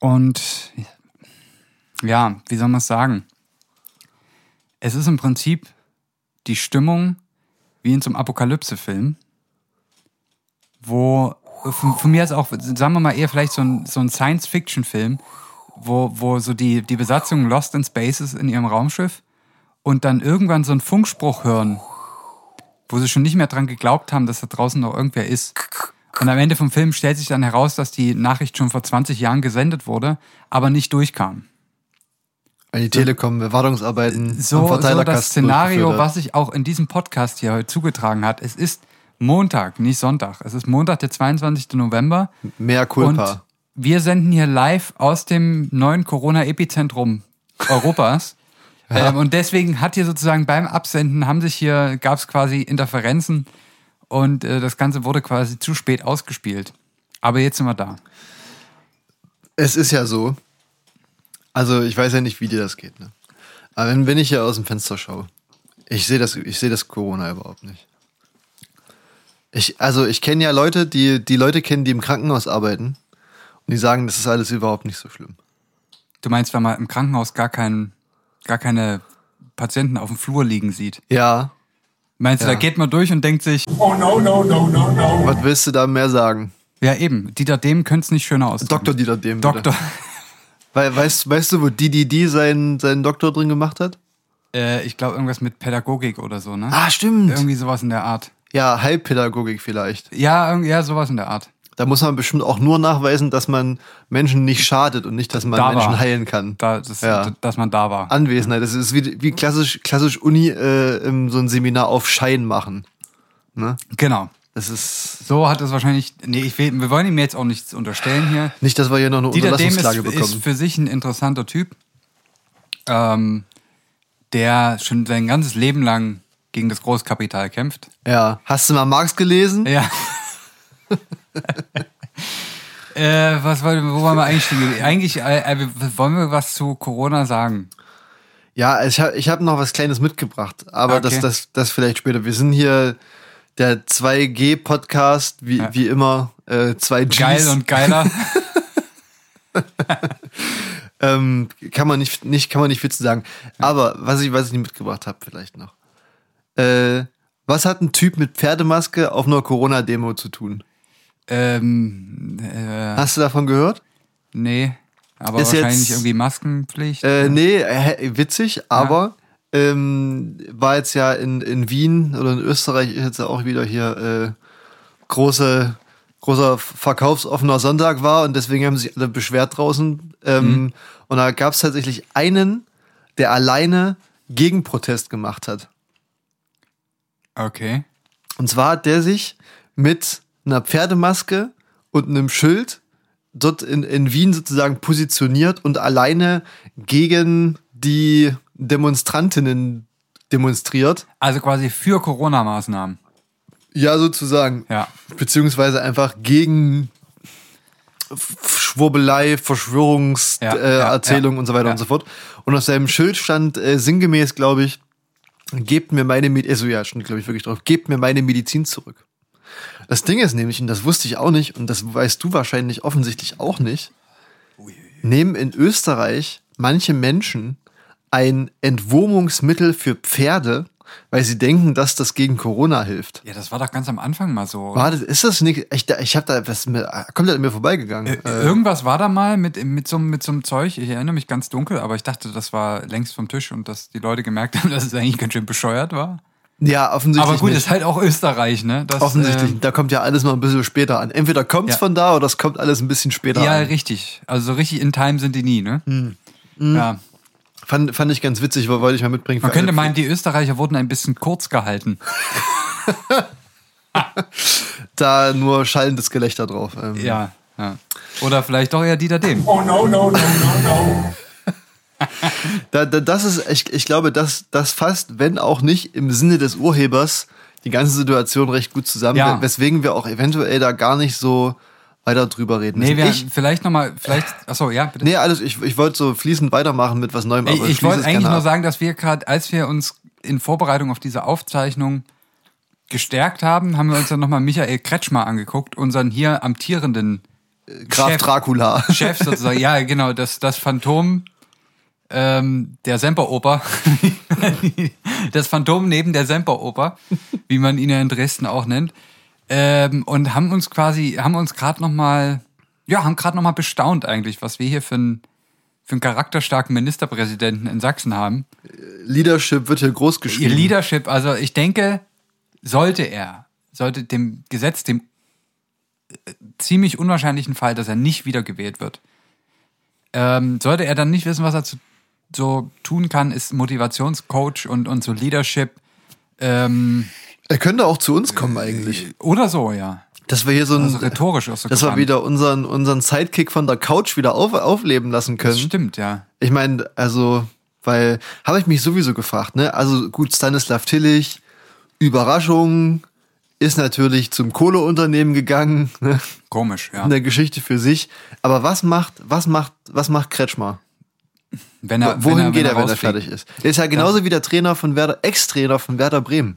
Und ja, wie soll man es sagen? Es ist im Prinzip die Stimmung wie in so einem Apokalypse-Film, wo von, von mir ist auch, sagen wir mal eher vielleicht so ein, so ein Science-Fiction-Film, wo, wo so die, die Besatzung Lost in Space ist in ihrem Raumschiff und dann irgendwann so einen Funkspruch hören, wo sie schon nicht mehr dran geglaubt haben, dass da draußen noch irgendwer ist. Und am Ende vom Film stellt sich dann heraus, dass die Nachricht schon vor 20 Jahren gesendet wurde, aber nicht durchkam. Weil die Telekom-Wartungsarbeiten am So, so Verteilerkasten das Szenario, was sich auch in diesem Podcast hier heute zugetragen hat. Es ist Montag, nicht Sonntag. Es ist Montag, der 22. November. Mehr Und Culpa. wir senden hier live aus dem neuen Corona-Epizentrum Europas. ähm, und deswegen hat hier sozusagen beim Absenden haben sich hier, gab es quasi Interferenzen und äh, das Ganze wurde quasi zu spät ausgespielt. Aber jetzt sind wir da. Es ist ja so. Also, ich weiß ja nicht, wie dir das geht, ne? Aber wenn, wenn ich hier aus dem Fenster schaue, ich sehe das, ich sehe das Corona überhaupt nicht. Ich, also, ich kenne ja Leute, die, die Leute kennen, die im Krankenhaus arbeiten und die sagen, das ist alles überhaupt nicht so schlimm. Du meinst, wenn man im Krankenhaus gar, kein, gar keine Patienten auf dem Flur liegen sieht? Ja. Meinst du, Ja. da geht man durch und denkt sich, Oh no, no, no, no, no. Was willst du da mehr sagen? ja eben, Dieter Dem könnte es nicht schöner ausdrücken. Dr. Dieter bitte. Doktor. Weil, weißt, weißt du, wo DDD seinen, seinen Doktor drin gemacht hat? Äh, ich glaube, irgendwas mit Pädagogik oder so, ne? Ah, stimmt. Irgendwie sowas in der Art. Ja, Heilpädagogik vielleicht. Ja, irgendwie, ja, sowas in der Art. Da muss man bestimmt auch nur nachweisen, dass man Menschen nicht schadet und nicht, dass man Da Menschen war. heilen kann. Da, das, Ja. Dass man da war. Anwesenheit. Das ist wie, wie klassisch, klassisch Uni äh, so ein Seminar auf Schein machen. Ne? Genau. Das ist So hat es wahrscheinlich. Nee, ich will, wir wollen ihm jetzt auch nichts unterstellen hier. nicht, dass wir hier noch eine Dieter Dem ist, Unterlassungsklage ist bekommen. für sich ein interessanter Typ, ähm, der schon sein ganzes Leben lang gegen das Großkapital kämpft. Ja. Hast du mal Marx gelesen? Ja. äh, was wollen, wo wollen wir einsteigen? Eigentlich äh, äh, wollen wir was zu Corona sagen. Ja, ich habe ich hab noch was Kleines mitgebracht, aber Okay. das, das, das vielleicht später. Wir sind hier der 2G-Podcast, wie, Ja. wie immer. Äh, 2Gs. Geil und geiler. ähm, kann man nicht, nicht, kann man nicht viel zu sagen. Aber was ich, was ich nicht mitgebracht habe, vielleicht noch. Äh, was hat ein Typ mit Pferdemaske auf einer Corona-Demo zu tun? ähm, äh, Hast du davon gehört? nee. Aber Ist wahrscheinlich jetzt- irgendwie Maskenpflicht. Äh, nee, witzig, aber ähm, war jetzt ja in, in Wien oder in Österreich ist jetzt ja auch wieder hier äh, große, großer verkaufsoffener Sonntag war und deswegen haben sich alle beschwert draußen. Ähm, Und da gab es tatsächlich einen, der alleine Gegenprotest gemacht hat. Okay. Und zwar hat der sich mit einer Pferdemaske und einem Schild dort in, in Wien sozusagen positioniert und alleine gegen die Demonstrantinnen demonstriert. Also quasi für Corona-Maßnahmen. Ja, sozusagen. Ja. Beziehungsweise einfach gegen Schwurbelei, Ja, Verschwörungserzählungen äh, ja, ja, und so weiter ja. und so fort. Und auf seinem Schild stand äh, sinngemäß, glaube ich, gebt mir meine Medizin, also ja, stand, glaube ich, wirklich drauf, gebt mir meine Medizin zurück. Das Ding ist nämlich, und das wusste ich auch nicht, und das weißt du wahrscheinlich offensichtlich auch nicht, nehmen in Österreich manche Menschen ein Entwurmungsmittel für Pferde, weil sie denken, dass das gegen Corona hilft. Ja, das war doch ganz am Anfang mal so. Warte, ist das nicht? Ich, ich habe da was mir, komplett an mir vorbeigegangen. Äh, Äh, Irgendwas war da mal mit, mit, so, mit so einem Zeug. Ich erinnere mich ganz dunkel, aber ich dachte, das war längst vom Tisch und dass die Leute gemerkt haben, dass es eigentlich ganz schön bescheuert war. ja, offensichtlich. Aber gut, nicht. ist halt auch Österreich, ne? Das, offensichtlich. ähm, da kommt ja alles mal ein bisschen später an. Entweder kommt's Ja. von da oder es kommt alles ein bisschen später ja, an. richtig. Also so richtig in Time sind die nie, ne? Hm. Ja. Fand, fand ich ganz witzig, wollte ich mal mitbringen. Man könnte meinen, die Österreicher wurden ein bisschen kurz gehalten. Da nur schallendes Gelächter drauf. Ähm, Ja, ja. Oder vielleicht doch eher Dieter Dem. Oh no, no, no, no, no. Da, da, das ist, ich, ich glaube, das, das fasst, wenn auch nicht im Sinne des Urhebers, die ganze Situation recht gut zusammen, Ja. weswegen wir auch eventuell da gar nicht so weiter drüber reden Nee, wir ich, vielleicht nochmal, vielleicht, achso, ja, bitte. nee, alles, ich, ich wollte so fließend weitermachen mit was Neuem, aber ich ich wollte eigentlich nur sagen, dass wir gerade, als wir uns in Vorbereitung auf diese Aufzeichnung gestärkt haben, haben wir uns dann nochmal Michael Kretschmer angeguckt, unseren hier amtierenden Graf Chef. Dracula. Chef sozusagen. ja, genau, das, das Phantom ähm, der Semperoper. das Phantom neben der Semperoper, wie man ihn ja in Dresden auch nennt. Ähm, und haben uns quasi, haben uns gerade nochmal, ja, haben gerade nochmal bestaunt eigentlich, was wir hier für einen für einen charakterstarken Ministerpräsidenten in Sachsen haben. Leadership wird hier groß geschrieben. Leadership, also ich denke, sollte er, sollte dem Gesetz, dem äh, ziemlich unwahrscheinlichen Fall, dass er nicht wiedergewählt wird, ähm, sollte er dann nicht wissen, was er zu, so tun kann, ist Motivationscoach und, und so Leadership ähm, er könnte auch zu uns kommen eigentlich. oder so, ja. Dass wir hier so ein, Also rhetorisch auch so dass wir wieder unseren, unseren Sidekick von der Couch wieder auf, aufleben lassen können. Das stimmt, ja. Ich meine, also, weil, habe ich mich sowieso gefragt, ne? Also gut, Stanislav Tillich, Überraschung, ist natürlich zum Kohleunternehmen gegangen, ne? Komisch, ja. Eine Geschichte für sich. Aber was macht, was macht, was macht Kretschmer? Wenn er, Wohin wenn er, geht er, wenn er fertig ist? Er ist ja genauso wie der Trainer von Werder, Ex-Trainer von Werder Bremen.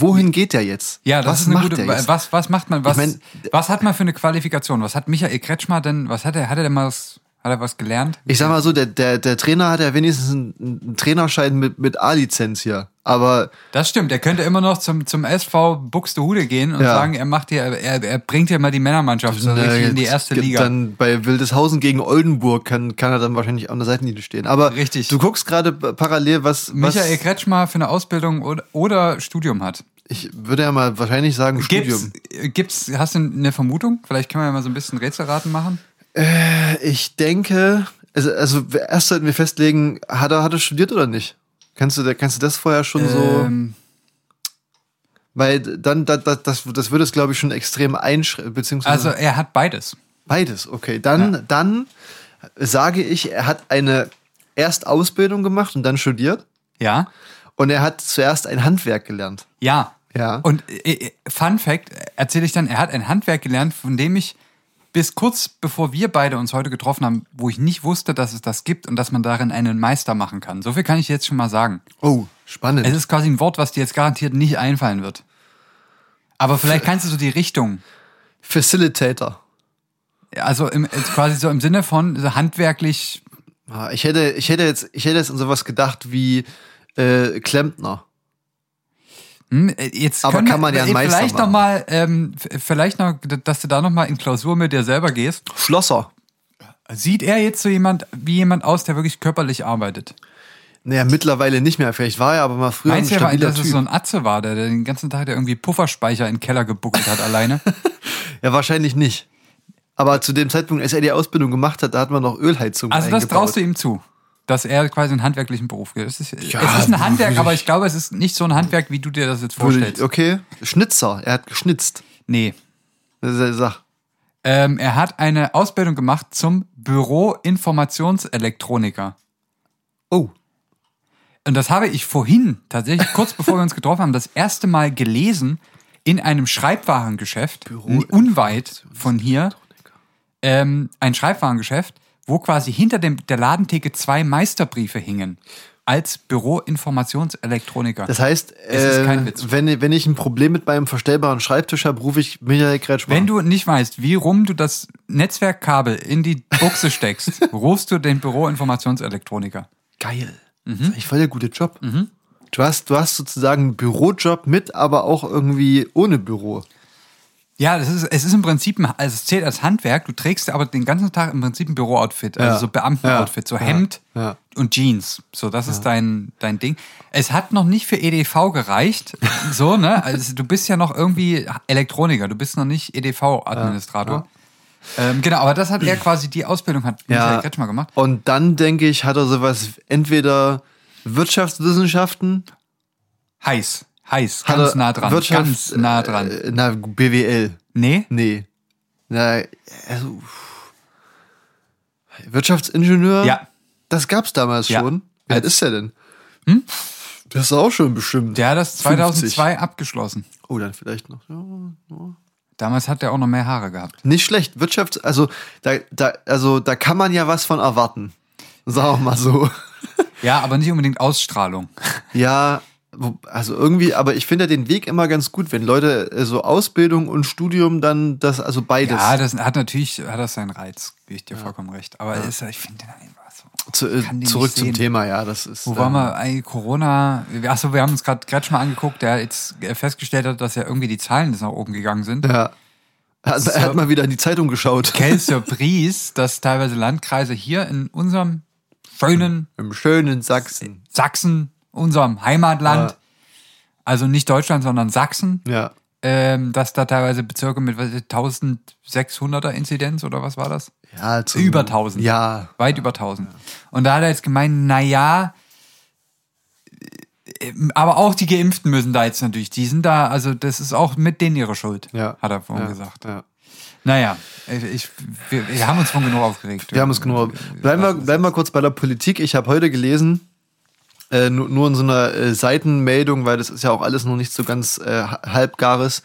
Wohin geht er jetzt? Ja, das was ist eine macht gute. jetzt? Was, was macht man? Was, Ich mein- was hat man für eine Qualifikation? Was hat Michael Kretschmer denn? Was hat er? Hat er denn mal was? Hat er was gelernt? Ich sag mal so, der, der, der Trainer hat ja wenigstens einen, einen Trainerschein mit, mit A-Lizenz hier. Aber Das stimmt. Er könnte immer noch zum, zum SV Buxtehude gehen und Ja. sagen, er macht hier, er, er bringt hier mal die Männermannschaft so richtig in die erste Liga. Dann bei Wildeshausen gegen Oldenburg kann, kann er dann wahrscheinlich an der Seitenlinie stehen. Aber Richtig. du guckst gerade parallel, was, Michael was Kretschmer für eine Ausbildung oder, oder Studium hat. ich würde ja mal wahrscheinlich sagen Studium. Gibt's, gibt's, hast du eine Vermutung? Vielleicht können wir ja mal so ein bisschen Rätselraten machen. Ich denke, also, also erst sollten wir festlegen, hat er, hat er studiert oder nicht? Kannst du, kannst du das vorher schon so, Ähm, weil dann, da, da, das, das würde es glaube ich schon extrem einschränken, beziehungsweise also er hat beides. Beides, okay. Dann, Ja. dann sage ich, er hat eine erst Ausbildung gemacht und dann studiert. Ja. Und er hat zuerst ein Handwerk gelernt. Ja. Ja. Und äh, äh, Fun Fact erzähle ich dann, er hat ein Handwerk gelernt, von dem ich bis kurz bevor wir beide uns heute getroffen haben, wo ich nicht wusste, dass es das gibt und dass man darin einen Meister machen kann. So viel kann ich jetzt schon mal sagen. Oh, spannend. Es ist quasi ein Wort, was dir jetzt garantiert nicht einfallen wird. Aber vielleicht kannst du so die Richtung. Facilitator. Also im, quasi so im Sinne von so handwerklich. Ah, Ich hätte, ich hätte jetzt, ich hätte jetzt an sowas gedacht wie äh, Klempner. Hm, äh, jetzt Aber können kann man ja einen Meister vielleicht machen. noch mal, ähm, vielleicht noch, dass du da noch mal in Klausur mit dir selber gehst. Schlosser. Sieht er jetzt so jemand wie jemand aus, der wirklich körperlich arbeitet? Naja, mittlerweile nicht mehr. Vielleicht war er aber mal früher Meinst du, ein stabiler dass es Typ. so ein Atze war, der den ganzen Tag der irgendwie Pufferspeicher in den Keller gebuckelt hat alleine? ja, wahrscheinlich nicht. Aber zu dem Zeitpunkt, als er die Ausbildung gemacht hat, da hat man noch Ölheizung Also das traust du ihm zu, dass er quasi einen handwerklichen Beruf geht. Es ist, Ja, es ist ein Handwerk, aber ich- glaube, es ist nicht so ein Handwerk, wie du dir das jetzt vorstellst. okay. Schnitzer. Er hat geschnitzt. Nee. Das ist Sache. Ähm, er hat eine Ausbildung gemacht zum Büro-Informationselektroniker. Oh. Und das habe ich vorhin, tatsächlich kurz bevor wir uns getroffen haben, das erste Mal gelesen in einem Schreibwarengeschäft, unweit von hier. Ähm, ein Schreibwarengeschäft, wo quasi hinter dem, der Ladentheke zwei Meisterbriefe hingen. Als Büro-Informationselektroniker. Das heißt, Es ist äh, kein Witz. Wenn, wenn ich ein Problem mit meinem verstellbaren Schreibtisch habe, rufe ich Michael Kretschmer. Wenn du nicht weißt, wie rum du das Netzwerkkabel in die Buchse steckst, rufst du den Büro-Informationselektroniker. Geil. Mhm. Das ist eigentlich voll der gute Job. Du, hast, du hast sozusagen einen Bürojob mit, aber auch irgendwie ohne Büro. Ja, das ist, es ist im Prinzip, ein, also es zählt als Handwerk, du trägst aber den ganzen Tag im Prinzip ein Büro-Outfit, also Ja. so Beamten-Outfit, so Ja. Hemd Ja. und Jeans. So, das ist dein, dein Ding. Es hat noch nicht für EDV gereicht, so, ne? Also du bist ja noch irgendwie Elektroniker, du bist noch nicht EDV-Administrator. Ähm, genau, aber das hat er quasi, die Ausbildung hat Michael Kretschmer gemacht. Und dann denke ich, hat er sowas entweder Wirtschaftswissenschaften, Heiß, heiß, ganz er nah dran, Wirtschaft, ganz nah dran. Äh, na, BWL. nee? Nee. Na, also, Wirtschaftsingenieur? Ja. Das gab's damals Ja. schon. Alt Als- ist er denn? Das ist auch schon bestimmt. Der hat das 50. 2002 abgeschlossen. Oh, dann vielleicht noch. Ja, ja. Damals hat er auch noch mehr Haare gehabt. Nicht schlecht. Wirtschafts-, also da, da, also da kann man ja was von erwarten. Sagen wir mal so. Ja, aber nicht unbedingt Ausstrahlung. Ja, also irgendwie, aber ich finde ja den Weg immer ganz gut, wenn Leute äh, so Ausbildung und Studium dann das, also beides. Ja, das hat natürlich, hat das seinen Reiz, gebe ich dir vollkommen recht. Aber ist, ich finde den einfach so. Zu, äh, zurück zum. Thema, ja, das ist. Wo ähm, waren wir? Ey, Corona. Achso, wir haben uns gerade Gretsch mal angeguckt, der jetzt festgestellt hat, dass ja irgendwie die Zahlen jetzt nach oben gegangen sind. Ja. Er hat, er hat mal wieder in die Zeitung geschaut. Quelle Surprise, dass teilweise Landkreise hier in unserem schönen Im schönen Sachsen. Sachsen, unserem Heimatland, Ja. also nicht Deutschland, sondern Sachsen, Ja. ähm, dass da teilweise Bezirke mit was, 1600er Inzidenz oder was war das? Ja, zum, Über 1000. Ja. Weit über 1000. Und da hat er jetzt gemeint, na ja, äh, aber auch die Geimpften müssen da jetzt natürlich, die sind da, also das ist auch mit denen ihre Schuld, Ja. hat er vorhin ja. gesagt. Ja. Naja, ich, wir, wir haben uns von genug aufgeregt. Wir haben es genug. Bleiben wir, bleiben wir kurz bei der Politik. Ich habe heute gelesen, äh, nur, nur in so einer äh, Seitenmeldung, weil das ist ja auch alles noch nicht so ganz äh, halbgares,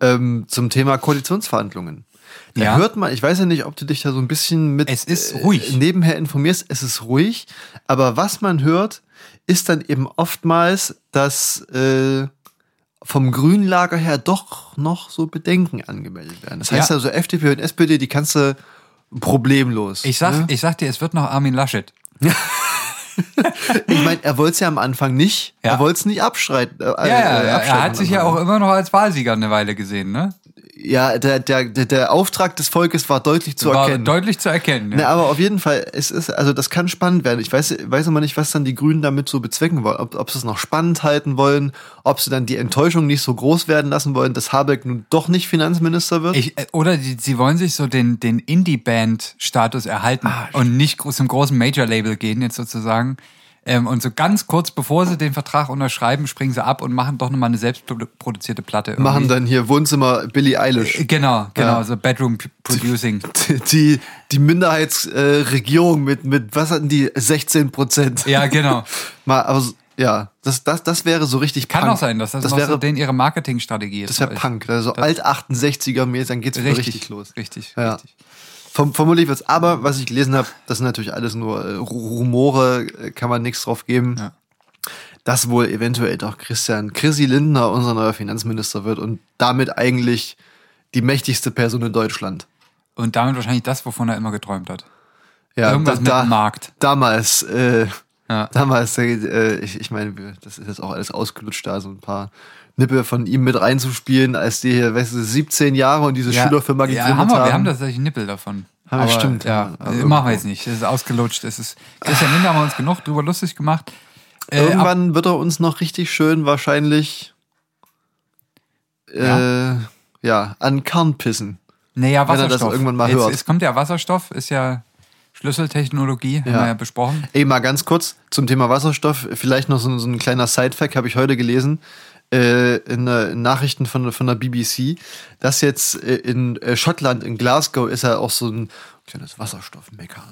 ähm, zum Thema Koalitionsverhandlungen. Da Ja. hört man, ich weiß ja nicht, ob du dich da so ein bisschen mit Es ist ruhig. Äh, nebenher informierst, es ist ruhig, aber was man hört, ist dann eben oftmals, dass äh, vom grünen Lager her doch noch so Bedenken angemeldet werden. Das heißt Ja. also FDP und SPD, die kannst du problemlos. Ich sag, ne? ich sag dir, es wird noch Armin Laschet. Ich meine, er wollte es ja am Anfang nicht. Ja. Er wollte es nicht abstreiten. Äh, Ja, ja, äh, er hat sich ja auch immer noch als Wahlsieger eine Weile gesehen, ne? Ja, der, der, der, Auftrag des Volkes war deutlich zu War erkennen. deutlich zu erkennen. Ne, Ja. aber auf jeden Fall, es ist, also das kann spannend werden. Ich weiß, weiß immer nicht, was dann die Grünen damit so bezwecken wollen. Ob, ob sie es noch spannend halten wollen, ob sie dann die Enttäuschung nicht so groß werden lassen wollen, dass Habeck nun doch nicht Finanzminister wird. Ich, äh, oder die, sie wollen sich so den, den Indie-Band-Status erhalten und nicht zum großen Major-Label gehen, jetzt sozusagen. Ähm, und so ganz kurz bevor sie den Vertrag unterschreiben, springen sie ab und machen doch nochmal eine selbstproduzierte Platte. irgendwie. Machen dann hier Wohnzimmer Billie Eilish. Äh, Genau, genau, Ja. so Bedroom Producing. Die, die Minderheitsregierung äh, mit, mit, was hatten die? 16 Prozent. Ja, genau. Mal, aber so- ja, das, das, das wäre so richtig Kann Punk. auch sein, dass das, das noch wäre, so denen ihre Marketingstrategie ist. das wäre Punk. Also alt 68er mäßig, dann geht's Richtig, richtig los. Richtig, Ja. richtig. Verm vermutlich wird's, aber was ich gelesen habe, das sind natürlich alles nur äh, Ru- Rumore, äh, kann man nichts drauf geben. Ja. Dass wohl eventuell doch Christian Chrissy Lindner unser neuer Finanzminister wird und damit eigentlich die mächtigste Person in Deutschland. Und damit wahrscheinlich das, wovon er immer geträumt hat. Ja, Irgendwas mit dem Markt. Damals, äh, Ja. damals, äh, ich, ich meine, das ist jetzt auch alles ausgelutscht, da so ein paar Nippe von ihm mit reinzuspielen, als die hier, weißt du, 17 Jahre und diese Schülerfirma gegründet ja, haben wir, haben. wir haben tatsächlich Nippel davon. Haben wir, stimmt, Ja, ja. Also- machen wir jetzt nicht. Es ist ausgelutscht. Es ist, Christian Lindner haben wir uns genug drüber lustig gemacht. Äh, ab- Irgendwann wird er uns noch richtig schön wahrscheinlich Ja. äh, ja, an Kern pissen. Naja, wenn er das Wasserstoff. irgendwann mal Jetzt, hört. Es kommt ja Wasserstoff, ist ja Schlüsseltechnologie, haben Ja. wir ja besprochen. Ey, mal ganz kurz zum Thema Wasserstoff. Vielleicht noch so, so ein kleiner Side-Fact, habe ich heute gelesen. Äh, in, in Nachrichten von, von der BBC, dass jetzt äh, in äh, Schottland, in Glasgow, ist ja auch so ein kleines Wasserstoffmecker.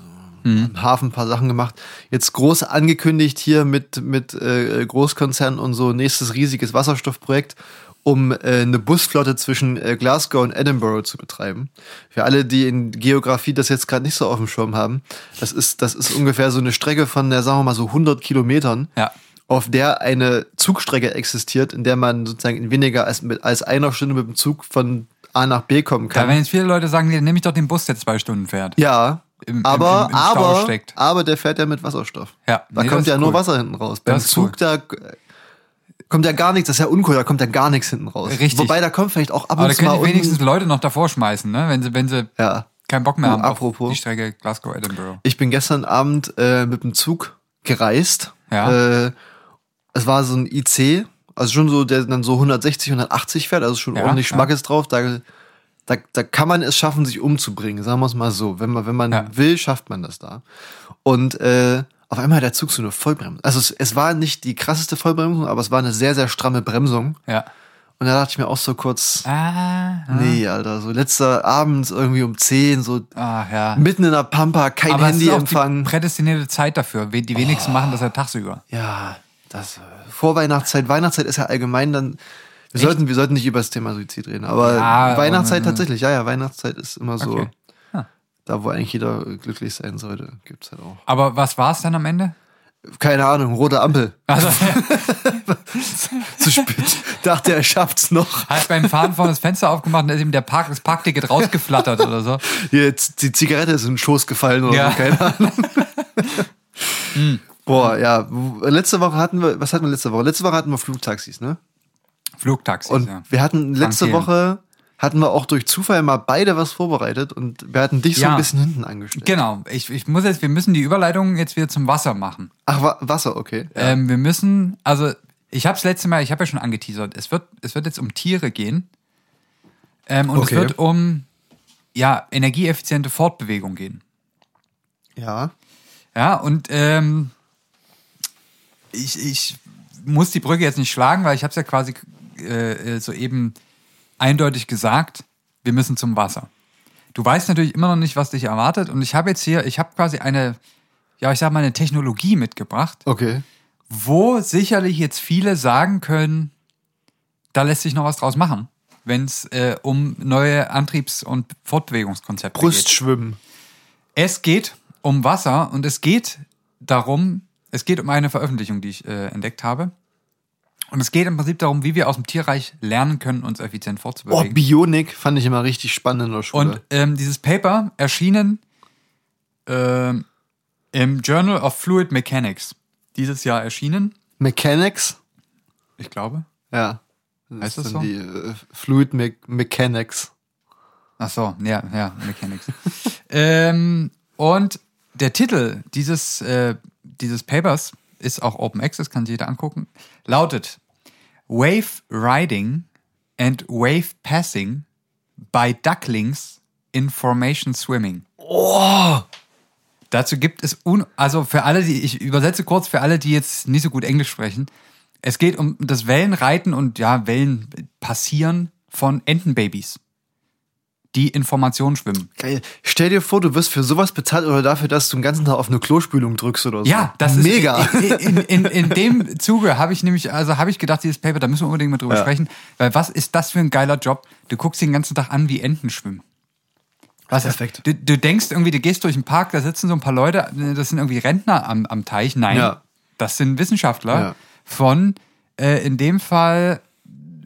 Mhm. Im Hafen ein paar Sachen gemacht. Jetzt groß angekündigt hier mit, mit äh, Großkonzernen und so nächstes riesiges Wasserstoffprojekt, um äh, eine Busflotte zwischen äh, Glasgow und Edinburgh zu betreiben. Für alle, die in Geografie das jetzt gerade nicht so auf dem Schirm haben, das ist, das ist ungefähr so eine Strecke von, der, sagen wir mal, so 100 Kilometern Ja. Auf der eine Zugstrecke existiert, in der man sozusagen in weniger als, mit, als einer Stunde mit dem Zug von A nach B kommen Da kann. werden jetzt viele Leute sagen, dann nehme ich doch den Bus, der zwei Stunden fährt. ja, Im- aber, im- im aber, steckt. aber der fährt ja mit Wasserstoff. Ja, Da nee, kommt ja nur cool. Wasser hinten raus. Beim Zug, cool. da kommt ja gar nichts, das ist ja uncool, da kommt ja gar nichts hinten raus. Richtig. Wobei, da kommt vielleicht auch ab Aber und da zu mal können die wenigstens Leute noch davor schmeißen, ne? wenn sie, wenn sie ja. keinen Bock mehr haben apropos. auf die Strecke Glasgow-Edinburgh. Ich bin gestern Abend äh, mit dem Zug gereist. Ja. Äh, es war so ein IC, also schon so, der dann so 160, 180 fährt, also schon Ja, ordentlich ja. Schmackes drauf. Da, da, da kann man es schaffen, sich umzubringen, sagen wir es mal so. Wenn man, wenn man Ja. will, schafft man das da. Und äh, auf einmal hat der Zug so eine Vollbremsung. Also es, es war nicht die krasseste Vollbremsung, aber es war eine sehr, sehr stramme Bremsung. Ja. Und da dachte ich mir auch so kurz, Ah, nee, Alter, so letzter Abend irgendwie um 10, so ah ja. mitten in der Pampa, kein Aber es ist auch die Handyempfang. prädestinierte Zeit dafür. Die wenigsten machen das ja tagsüber. Ja, das, äh, Vorweihnachtszeit, Weihnachtszeit ist ja allgemein dann, wir sollten, wir sollten nicht über das Thema Suizid reden, aber Ja, Weihnachtszeit aber- tatsächlich, ja, ja, Weihnachtszeit ist immer so, Okay. Ah. da wo eigentlich jeder glücklich sein sollte, gibt's halt auch. Aber was war es dann am Ende? Keine Ahnung, rote Ampel, Also, zu spät, dachte er schafft's noch. hat beim Fahren vorne das Fenster aufgemacht und da ist ihm der Park, das Parkticket rausgeflattert oder so. Jetzt, die Zigarette ist in den Schoß gefallen oder Ja. so, keine Ahnung. Boah, ja, letzte Woche hatten wir, was hatten wir letzte Woche? Letzte Woche hatten wir Flugtaxis, ne? Flugtaxis, Und ja. wir hatten letzte Empfehlen. Woche hatten wir auch durch Zufall mal beide was vorbereitet und wir hatten dich so Ja. ein bisschen hinten angestellt. Genau, ich, ich muss jetzt, wir müssen die Überleitung jetzt wieder zum Wasser machen. Ach, Wa Wasser, okay. Ja. Ähm, wir müssen, also ich habe es letzte Mal, ich habe ja schon angeteasert, es wird, es wird jetzt um Tiere gehen. Ähm, und Okay. es wird um ja, energieeffiziente Fortbewegung gehen. ja. Ja, und ähm, ich, ich muss die Brücke jetzt nicht schlagen, weil ich habe es ja quasi äh, äh, soeben eindeutig gesagt, wir müssen zum Wasser. Du weißt natürlich immer noch nicht, was dich erwartet. Und ich habe jetzt hier, ich habe quasi eine, ja, ich sag mal, eine Technologie mitgebracht, Okay. wo sicherlich jetzt viele sagen können, da lässt sich noch was draus machen, wenn es äh, um neue Antriebs- und Fortbewegungskonzepte geht. Brustschwimmen. Es geht um Wasser und es geht darum, es geht um eine Veröffentlichung, die ich äh, entdeckt habe. Und es geht im Prinzip darum, wie wir aus dem Tierreich lernen können, uns effizient Oh, fortzubewegen. Bionik fand ich immer richtig spannend in der Schule. und ähm, dieses Paper erschienen ähm, im Journal of Fluid Mechanics. Dieses Jahr erschienen, Mechanics? ich glaube. Ja. Heißt das so? Die äh, Fluid Me Mechanics. Ach so, ja, ja, Mechanics. ähm, und der Titel dieses, äh, dieses Papers ist auch Open Access, kann sich jeder angucken, lautet Wave Riding and Wave Passing by Ducklings in Formation Swimming. Oh! Dazu gibt es, un also für alle, die, ich übersetze kurz für alle, die jetzt nicht so gut Englisch sprechen. Es geht um das Wellenreiten und ja, Wellen passieren von Entenbabys, die in Formation schwimmen. Geil. Stell dir vor, du wirst für sowas bezahlt oder dafür, dass du den ganzen Tag auf eine Klospülung drückst oder so. Ja, das mega. ist in, in, in, in dem Zuge habe ich nämlich, also habe ich gedacht, dieses Paper, da müssen wir unbedingt mal drüber Ja. sprechen, weil was ist das für ein geiler Job? Du guckst den ganzen Tag an, wie Enten schwimmen. Was Perfekt. Du, du denkst irgendwie, du gehst durch den Park, da sitzen so ein paar Leute, das sind irgendwie Rentner am, am Teich. Nein, Ja. das sind Wissenschaftler Ja. von, äh, in dem Fall,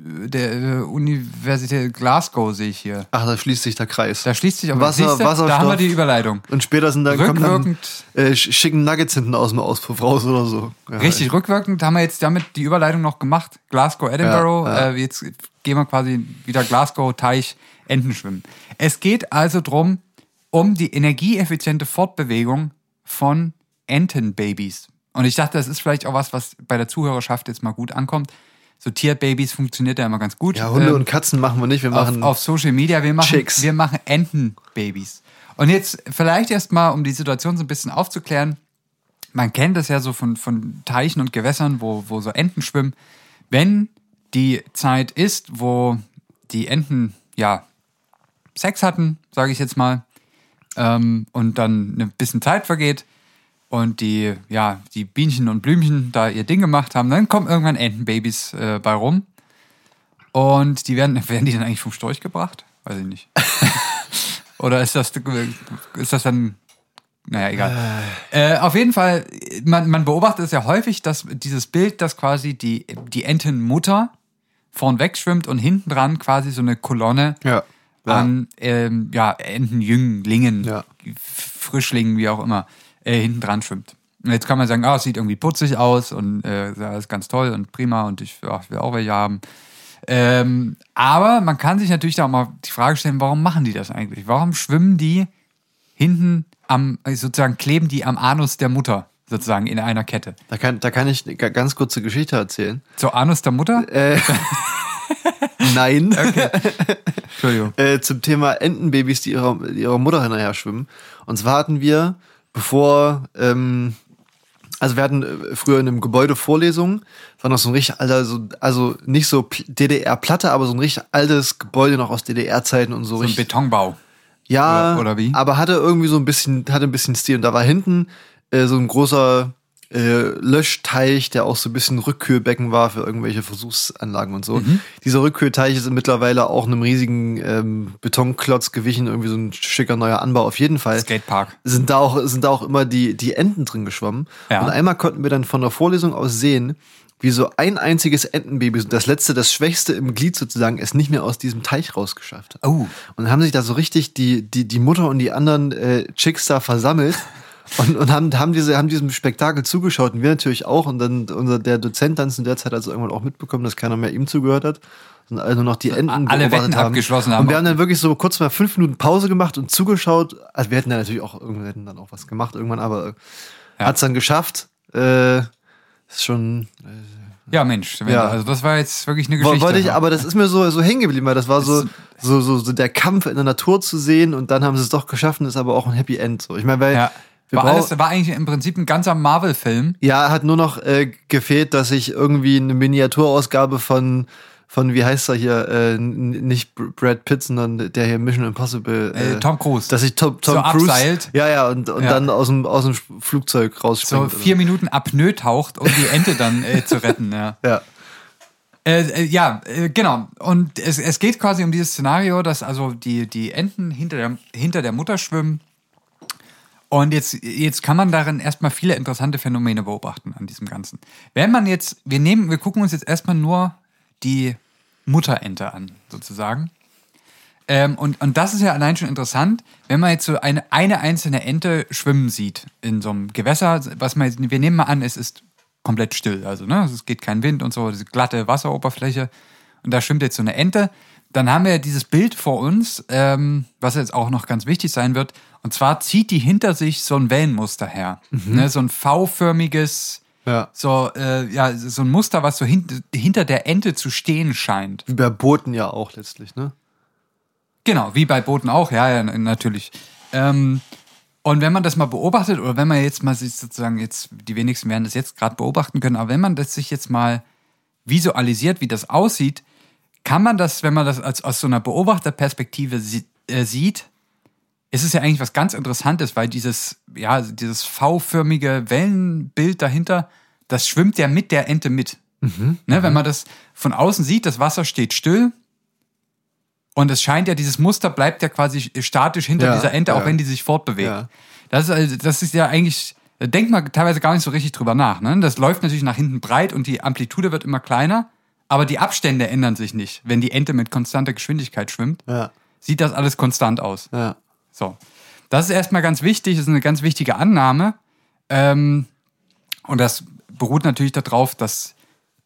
der Universität Glasgow sehe ich hier. Ach, da schließt sich der Kreis. Da schließt sich aber Wasser- siehste, Da haben wir Wasserstoff. die Überleitung. Und später sind dann, kommen dann Rückwirkend- äh, sch- schicken Nuggets hinten aus dem Auspuff raus oder so. Ja, Richtig, rückwirkend haben wir jetzt damit die Überleitung noch gemacht. Glasgow, Edinburgh. Ja, ja. Äh, jetzt gehen wir quasi wieder Glasgow, Teich, Enten schwimmen. Es geht also drum um die energieeffiziente Fortbewegung von Entenbabys. Und ich dachte, das ist vielleicht auch was, was bei der Zuhörerschaft jetzt mal gut ankommt. So Tierbabys funktioniert ja immer ganz gut. Ja, Hunde Ähm, und Katzen machen wir nicht. Wir auf, machen auf Social Media. Wir machen, Chicks. wir machen Entenbabys. Und jetzt vielleicht erstmal, um die Situation so ein bisschen aufzuklären. Man kennt das ja so von, von Teichen und Gewässern, wo, wo so Enten schwimmen. Wenn die Zeit ist, wo die Enten, ja, Sex hatten, sage ich jetzt mal, ähm, und dann ein bisschen Zeit vergeht und die, ja, die Bienchen und Blümchen da ihr Ding gemacht haben, dann kommen irgendwann Entenbabys äh, bei rum. Und die werden, werden die dann eigentlich vom Storch gebracht? Weiß ich nicht. Oder ist das, ist das dann, naja, egal. Äh, auf jeden Fall, man, man beobachtet es ja häufig, dass dieses Bild, dass quasi die, die Entenmutter vorn wegschwimmt und hinten dran quasi so eine Kolonne Ja. Ja. an ähm, ja, Entenjünglingen, Ja. Frischlingen, wie auch immer, äh, hinten dran schwimmt. Und jetzt kann man sagen, ah, es sieht irgendwie putzig aus und äh, ist ganz toll und prima und ich, ja, ich will auch welche haben. Ähm, aber man kann sich natürlich da auch mal die Frage stellen, warum machen die das eigentlich? Warum schwimmen die hinten am, sozusagen kleben die am Anus der Mutter, sozusagen in einer Kette? Da kann, da kann ich eine ga- ganz kurze Geschichte erzählen. Zur Anus der Mutter? Nein. Entschuldigung. äh, zum Thema Entenbabys, die ihrer, die ihrer Mutter hinterher schwimmen. Und zwar hatten wir, bevor, ähm, also wir hatten äh, früher in einem Gebäude Vorlesungen, war noch so ein richtig alter, so, also nicht so DDR-Platte, aber so ein richtig altes Gebäude noch aus DDR-Zeiten und so, So ein. Betonbau. Ja, Oder- oder wie? aber hatte irgendwie so ein bisschen, hatte ein bisschen Stil. Und da war hinten äh, so ein großer äh, Löschteich, der auch so ein bisschen Rückkühlbecken war für irgendwelche Versuchsanlagen und so. Mhm. Dieser Rückkühlteich ist mittlerweile auch einem riesigen ähm, Betonklotz gewichen, irgendwie so ein schicker neuer Anbau. Auf jeden Fall Skatepark. sind da auch, sind da auch immer die, die Enten drin geschwommen. Ja. Und einmal konnten wir dann von der Vorlesung aus sehen, wie so ein einziges Entenbaby, das letzte, das schwächste im Glied sozusagen, es nicht mehr aus diesem Teich rausgeschafft hat. Oh. Und dann haben sich da so richtig die, die, die Mutter und die anderen äh, Chicks da versammelt und, und haben, haben, diese, haben diesem Spektakel zugeschaut und wir natürlich auch. Und dann unser, der Dozent dann in der Zeit also irgendwann auch mitbekommen, dass keiner mehr ihm zugehört hat. Und nur noch die Enten Alle Wetten abgeschlossen haben. Und wir haben dann wirklich so kurz mal fünf Minuten Pause gemacht und zugeschaut. Also wir hätten dann natürlich auch irgendwann hätten dann auch was gemacht irgendwann, aber Ja. hat's dann geschafft. Äh, ist schon Ja, Mensch. Ja. Also das war jetzt wirklich eine Geschichte. Wollte ich, aber das ist mir so, so hängen geblieben, weil das war so, so, so, so der Kampf in der Natur zu sehen und dann haben sie es doch geschafft und ist aber auch ein Happy End. So. Ich meine, weil ja. War, alles, war eigentlich im Prinzip ein ganzer Marvel-Film. ja, hat nur noch äh, gefehlt, dass ich irgendwie eine Miniaturausgabe von, von wie heißt er hier, äh, nicht Br- Brad Pitt, sondern der hier Mission Impossible. Äh, Tom Cruise. Dass ich Tom, Tom So Cruise. abseilt. Ja, ja, und, und Ja. dann aus dem, aus dem Flugzeug So rausspringt. vier Minuten Apnoe taucht, um die Ente dann äh, zu retten. Ja. ja. Äh, äh, ja, äh, genau. Und es, es geht quasi um dieses Szenario, dass also die, die Enten hinter der, hinter der Mutter schwimmen. Und jetzt, jetzt kann man darin erstmal viele interessante Phänomene beobachten an diesem Ganzen. Wenn man jetzt, wir nehmen, wir gucken uns jetzt erstmal nur die Mutterente an, sozusagen. Ähm, und, und das ist ja allein schon interessant, wenn man jetzt so eine, eine einzelne Ente schwimmen sieht in so einem Gewässer, was man jetzt, wir nehmen mal an, es ist komplett still, also ne, es geht kein Wind und so, diese glatte Wasseroberfläche und da schwimmt jetzt so eine Ente, dann haben wir ja dieses Bild vor uns, ähm, was jetzt auch noch ganz wichtig sein wird, und zwar zieht die hinter sich so ein Wellenmuster her, ne, so ein V-förmiges, Ja. so, äh, ja, so ein Muster, was so hin, hinter der Ente zu stehen scheint. Wie bei Booten ja auch letztlich, ne? Genau, wie bei Booten auch, ja, ja, natürlich. Ähm, und wenn man das mal beobachtet, oder wenn man jetzt mal sich sozusagen jetzt, die wenigsten werden das jetzt gerade beobachten können, aber wenn man das sich jetzt mal visualisiert, wie das aussieht, kann man das, wenn man das als, aus so einer Beobachterperspektive sie, äh, sieht, ist es ja eigentlich was ganz Interessantes, weil dieses, ja, dieses V-förmige Wellenbild dahinter, das schwimmt ja mit der Ente mit. Ne, wenn man das von außen sieht, das Wasser steht still, und es scheint ja, dieses Muster bleibt ja quasi statisch hinter Ja, dieser Ente, auch ja. wenn die sich fortbewegt. Ja. Das, ist, also- das ist ja eigentlich, da denkt man teilweise gar nicht so richtig drüber nach. Ne? Das läuft natürlich nach hinten breit und die Amplitude wird immer kleiner, aber die Abstände ändern sich nicht. Wenn die Ente mit konstanter Geschwindigkeit schwimmt, Ja. sieht das alles konstant aus. Ja. So. Das ist erstmal ganz wichtig, das ist eine ganz wichtige Annahme. Ähm, und das beruht natürlich darauf, dass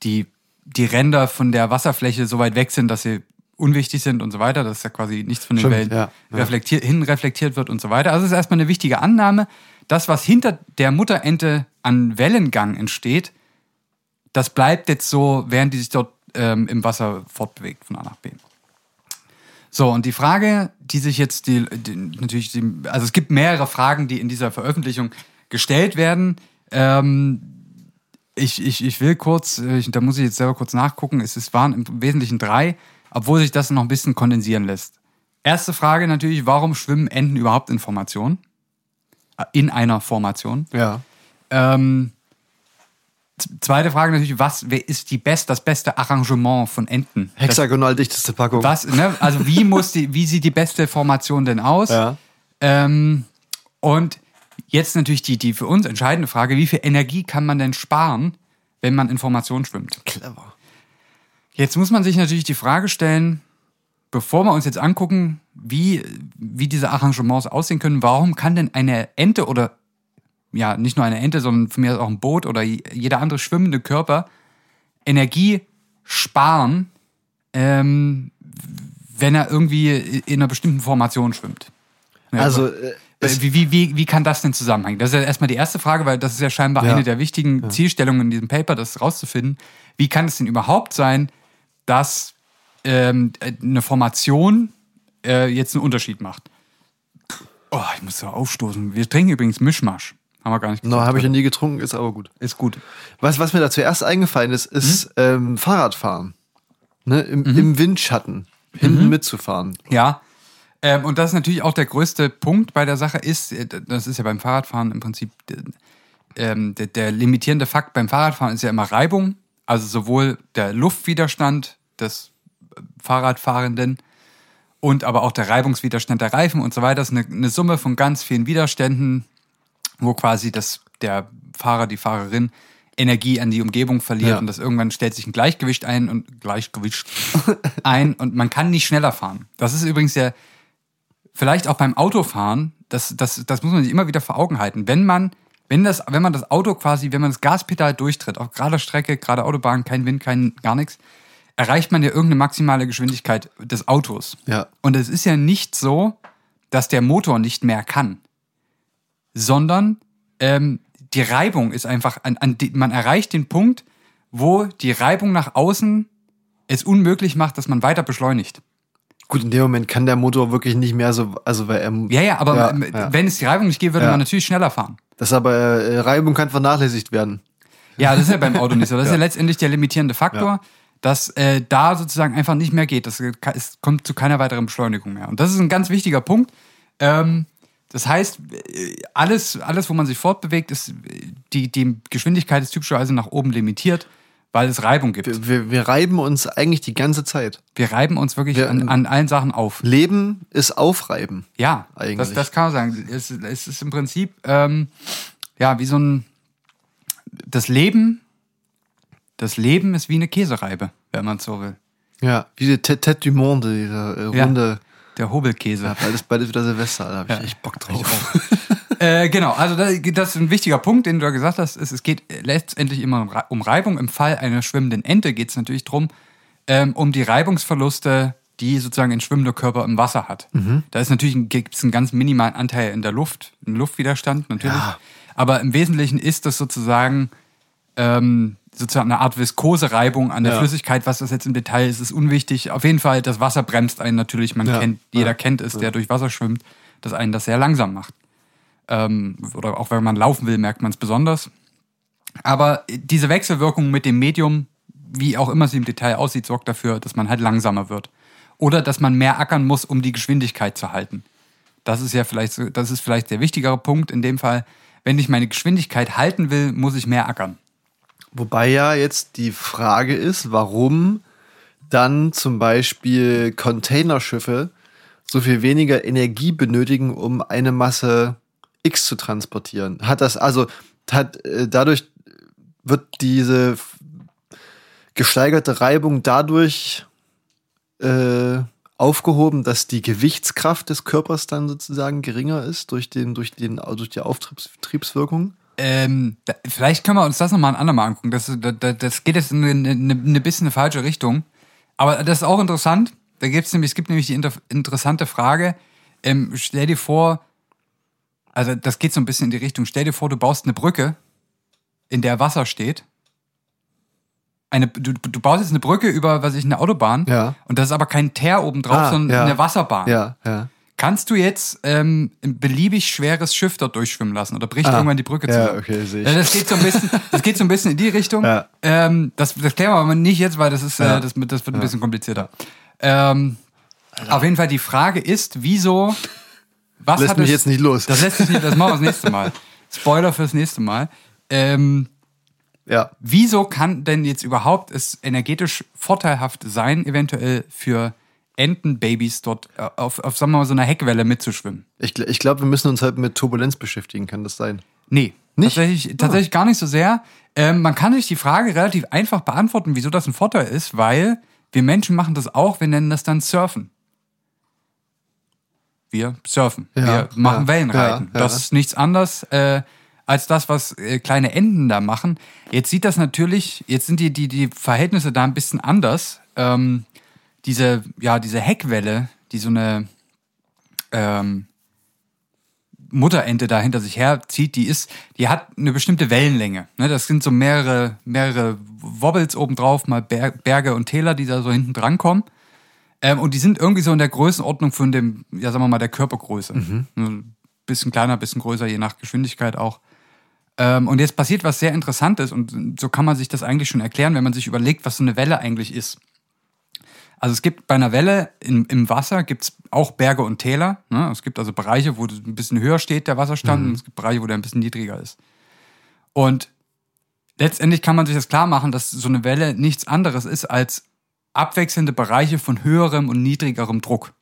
die, die Ränder von der Wasserfläche so weit weg sind, dass sie unwichtig sind und so weiter, dass ja quasi nichts von den Stimmt, Wellen ja, ja. reflektiert, hin reflektiert wird und so weiter. Also es ist erstmal eine wichtige Annahme. Das, was hinter der Mutterente an Wellengang entsteht, das bleibt jetzt so, während die sich dort ähm, im Wasser fortbewegt von A nach B. So, und die Frage, die sich jetzt die, die natürlich, die, also es gibt mehrere Fragen, die in dieser Veröffentlichung gestellt werden. Ähm, ich, ich, ich will kurz, äh, ich, da muss ich jetzt selber kurz nachgucken, es, es waren im Wesentlichen drei, obwohl sich das noch ein bisschen kondensieren lässt. Erste Frage natürlich, warum schwimmen Enten überhaupt in Formation? Äh, In einer Formation. Ja. Ähm, zweite Frage natürlich, was wer ist die best, das beste Arrangement von Enten? Das, Hexagonal dichteste Packung. was, ne? Also wie muss die, wie sieht die beste Formation denn aus? Ja. Ähm, und jetzt natürlich die, die für uns entscheidende Frage, wie viel Energie kann man denn sparen, wenn man in Formation schwimmt? Clever. Jetzt muss man sich natürlich die Frage stellen, bevor wir uns jetzt angucken, wie, wie diese Arrangements aussehen können, warum kann denn eine Ente oder ja, nicht nur eine Ente, sondern von mir aus auch ein Boot oder jeder andere schwimmende Körper Energie sparen, ähm, wenn er irgendwie in einer bestimmten Formation schwimmt? Ja, Also, äh, es- wie, wie, wie, wie kann das denn zusammenhängen? Das ist ja erstmal die erste Frage, weil das ist ja scheinbar Ja. eine der wichtigen Zielstellungen in diesem Paper, das rauszufinden. Wie kann es denn überhaupt sein, dass ähm, eine Formation äh, jetzt einen Unterschied macht? Oh, ich muss so aufstoßen. Wir trinken übrigens Mischmasch. Haben wir gar nicht no, habe ich ja nie getrunken, ist aber gut. Ist gut. Was, was mir da zuerst eingefallen ist, ist ähm, Fahrradfahren. Ne? Im, Im Windschatten. Hinten mitzufahren. Ja. Ähm, und das ist natürlich auch der größte Punkt bei der Sache ist, äh, das ist ja beim Fahrradfahren im Prinzip äh, ähm, der, der limitierende Fakt beim Fahrradfahren ist ja immer Reibung. Also sowohl der Luftwiderstand des Fahrradfahrenden und aber auch der Reibungswiderstand der Reifen und so weiter. Das ist eine, eine Summe von ganz vielen Widerständen, wo quasi das, der Fahrer, die Fahrerin Energie an die Umgebung verliert Ja. und das irgendwann stellt sich ein Gleichgewicht ein und Gleichgewicht ein und man kann nicht schneller fahren. Das ist übrigens ja vielleicht auch beim Autofahren, das, das, das muss man sich immer wieder vor Augen halten. Wenn man, wenn das, wenn man das Auto quasi, wenn man das Gaspedal durchtritt, auf gerader Strecke, gerade Autobahn, kein Wind, kein gar nichts, erreicht man ja irgendeine maximale Geschwindigkeit des Autos. Ja. Und es ist ja nicht so, dass der Motor nicht mehr kann, sondern ähm, die Reibung ist einfach, an, an die, man erreicht den Punkt, wo die Reibung nach außen es unmöglich macht, dass man weiter beschleunigt. Gut, in dem Moment kann der Motor wirklich nicht mehr so, also weil er, Ja, ja, aber Ja, ja. wenn es die Reibung nicht gäbe, würde Ja. man natürlich schneller fahren. das aber äh, Reibung kann vernachlässigt werden. Ja, das ist ja beim Auto nicht so. Das ist ja letztendlich der limitierende Faktor, dass äh, da sozusagen einfach nicht mehr geht. Das, es kommt zu keiner weiteren Beschleunigung mehr. Und das ist ein ganz wichtiger Punkt. Ähm, das heißt, alles, alles, wo man sich fortbewegt, ist die, die Geschwindigkeit ist typischerweise nach oben limitiert, weil es Reibung gibt. Wir, wir, wir reiben uns eigentlich die ganze Zeit. Wir reiben uns wirklich Wir- an, an allen Sachen auf. Leben ist Aufreiben. Ja, Eigentlich. Das, das kann man sagen. Es, es ist im Prinzip ähm, ja wie so ein das Leben. Das Leben ist wie eine Käsereibe, wenn man so will. Ja, wie die Tête du Monde, dieser äh, Ja. Der Hobelkäse. Ja, bald ist, bald ist wieder Silvester, da habe ich echt Bock drauf. Äh, genau, also das, das ist ein wichtiger Punkt, den du da gesagt hast. Es, es geht letztendlich immer um Re- Reibung. Im Fall einer schwimmenden Ente geht es natürlich drum ähm, um die Reibungsverluste, die sozusagen ein schwimmender Körper im Wasser hat. Da ist natürlich ein, gibt's einen ganz minimalen Anteil in der Luft, einen Luftwiderstand natürlich. Ja. Aber im Wesentlichen ist das sozusagen ähm, sozusagen eine Art Viskose-Reibung an der Ja. Flüssigkeit. Was das jetzt im Detail ist, ist unwichtig. Auf jeden Fall, das Wasser bremst einen natürlich. Man Ja. kennt, jeder Ja. kennt es, der durch Wasser schwimmt, dass einen das sehr langsam macht. Ähm, oder auch wenn man laufen will, merkt man es besonders. Aber diese Wechselwirkung mit dem Medium, wie auch immer sie im Detail aussieht, sorgt dafür, dass man halt langsamer wird. Oder dass man mehr ackern muss, um die Geschwindigkeit zu halten. Das ist ja vielleicht, so- das ist vielleicht der wichtigere Punkt in dem Fall. Wenn ich meine Geschwindigkeit halten will, muss ich mehr ackern. Wobei ja jetzt die Frage ist, warum dann zum Beispiel Containerschiffe so viel weniger Energie benötigen, um eine Masse X zu transportieren. Hat das also hat äh, dadurch wird diese gesteigerte Reibung dadurch äh, aufgehoben, dass die Gewichtskraft des Körpers dann sozusagen geringer ist durch den durch den durch die Auftriebswirkung. Ähm, da, vielleicht können wir uns das nochmal ein andermal angucken. Das, das, das geht jetzt in eine, eine, eine bisschen eine falsche Richtung. Aber das ist auch interessant. Da gibt's nämlich, es gibt nämlich die inter, interessante Frage. Ähm, stell dir vor, also das geht so ein bisschen in die Richtung, stell dir vor, du baust eine Brücke, in der Wasser steht. Eine, du, du baust jetzt eine Brücke über, was ich, eine Autobahn. Ja. Und das ist aber kein Teer oben drauf, Ah, sondern ja. eine Wasserbahn. Ja, ja. Kannst du jetzt ähm, ein beliebig schweres Schiff dort durchschwimmen lassen oder bricht Ah, irgendwann die Brücke ja, zusammen? okay, sehe ich. Ja, das geht so ein bisschen, das geht so ein bisschen in die Richtung. Ja. Ähm, das, das klären wir aber nicht jetzt, weil das ist, Ja. äh, das, das wird ein bisschen komplizierter. Ähm, auf jeden Fall die Frage ist, wieso? Was Lässt hat mich es, jetzt nicht los. Das lässt nicht. Das machen wir das nächste Mal. Spoiler fürs nächste Mal. Ähm, Ja. wieso kann denn jetzt überhaupt es energetisch vorteilhaft sein, eventuell für Entenbabys dort äh, auf, auf sagen wir mal, so einer Heckwelle mitzuschwimmen? Ich, ich glaube, wir müssen uns halt mit Turbulenz beschäftigen, kann das sein? Nee, Nicht? tatsächlich, tatsächlich gar nicht so sehr. Ähm, man kann sich die Frage relativ einfach beantworten, wieso das ein Vorteil ist, weil wir Menschen machen das auch, wir nennen das dann Surfen. Wir surfen. Ja, wir machen ja, Wellenreiten. ja. Das ist nichts anderes äh, als das, was äh, kleine Enten da machen. Jetzt sieht das natürlich, jetzt sind die, die, die Verhältnisse da ein bisschen anders. Ähm, diese, ja, diese Heckwelle, die so eine ähm, Mutterente da hinter sich herzieht, die ist, die hat eine bestimmte Wellenlänge. Ne, das sind so mehrere, mehrere Wobbles obendrauf, mal Ber Berge und Täler, die da so hinten dran kommen. Ähm, und die sind irgendwie so in der Größenordnung von dem, ja, sagen wir mal, der Körpergröße. Ein bisschen kleiner, bisschen größer, je nach Geschwindigkeit auch. Ähm, und jetzt passiert was sehr Interessantes und so kann man sich das eigentlich schon erklären, wenn man sich überlegt, was so eine Welle eigentlich ist. Also es gibt bei einer Welle im, im Wasser gibt's auch Berge und Täler. Ne? Es gibt also Bereiche, wo ein bisschen höher steht der Wasserstand und es gibt Bereiche, wo der ein bisschen niedriger ist. Und letztendlich kann man sich das klar machen, dass so eine Welle nichts anderes ist als abwechselnde Bereiche von höherem und niedrigerem Druck.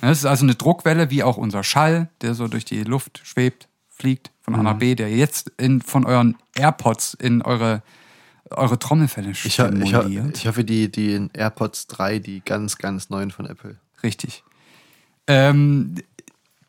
Das ist also eine Druckwelle, wie auch unser Schall, der so durch die Luft schwebt, fliegt von A nach B, der jetzt in, von euren AirPods in eure, eure Trommelfälle Ich, ho ich, ho stimuliert. ich hoffe, die, die AirPods 3, die ganz, ganz neuen von Apple. Richtig. Ähm,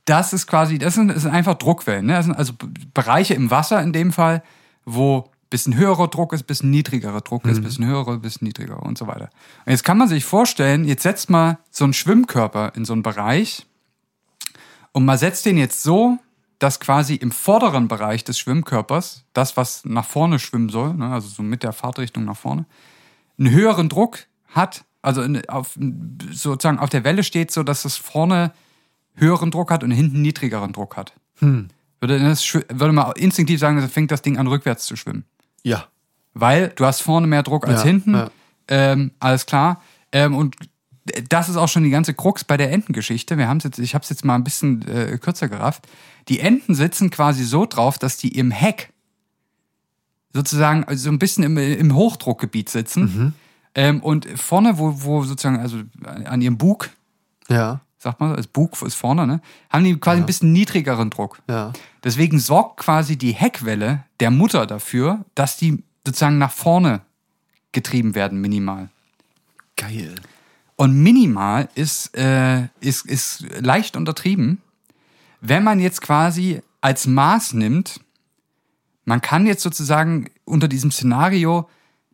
das ist quasi, das sind, das sind einfach Druckwellen. Ne? Das sind also Bereiche im Wasser in dem Fall, wo bisschen höherer Druck ist, bisschen niedrigerer Druck ist, bisschen höherer, bisschen niedriger und so weiter. Und jetzt kann man sich vorstellen, jetzt setzt mal so einen Schwimmkörper in so einen Bereich und man setzt den jetzt so, dass quasi im vorderen Bereich des Schwimmkörpers, das, was nach vorne schwimmen soll, ne, also so mit der Fahrtrichtung nach vorne, einen höheren Druck hat, also in, auf, sozusagen auf der Welle steht, so dass es vorne höheren Druck hat und hinten niedrigeren Druck hat. Würde, das, würde man instinktiv sagen, dann fängt das Ding an rückwärts zu schwimmen. Ja. Weil du hast vorne mehr Druck als Ja, hinten. ja. Ähm, alles klar. Ähm, und das ist auch schon die ganze Krux bei der Entengeschichte. Wir haben's jetzt, ich habe es jetzt mal ein bisschen äh, kürzer gerafft. Die Enten sitzen quasi so drauf, dass die im Heck sozusagen also so ein bisschen im, im Hochdruckgebiet sitzen. Mhm. Ähm, und vorne, wo, wo sozusagen, also an ihrem Bug, Ja. sagt man, das Bug ist vorne, ne, haben die quasi ein bisschen niedrigeren Druck. Ja. Deswegen sorgt quasi die Heckwelle der Mutter dafür, dass die sozusagen nach vorne getrieben werden, minimal. Geil. Und minimal ist, äh, ist, ist leicht untertrieben, wenn man jetzt quasi als Maß nimmt, man kann jetzt sozusagen unter diesem Szenario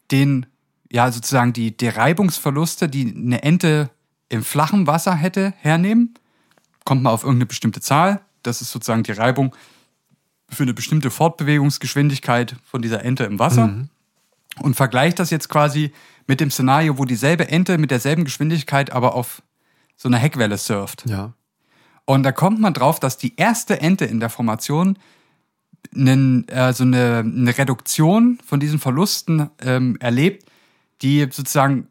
den, ja, sozusagen die, die Reibungsverluste, die eine Ente im flachen Wasser hätte, hernehmen. Kommt man auf irgendeine bestimmte Zahl. Das ist sozusagen die Reibung für eine bestimmte Fortbewegungsgeschwindigkeit von dieser Ente im Wasser. Und vergleicht das jetzt quasi mit dem Szenario, wo dieselbe Ente mit derselben Geschwindigkeit aber auf so einer Heckwelle surft. Ja. Und da kommt man drauf, dass die erste Ente in der Formation einen, also eine, eine Reduktion von diesen Verlusten ähm, erlebt, die sozusagen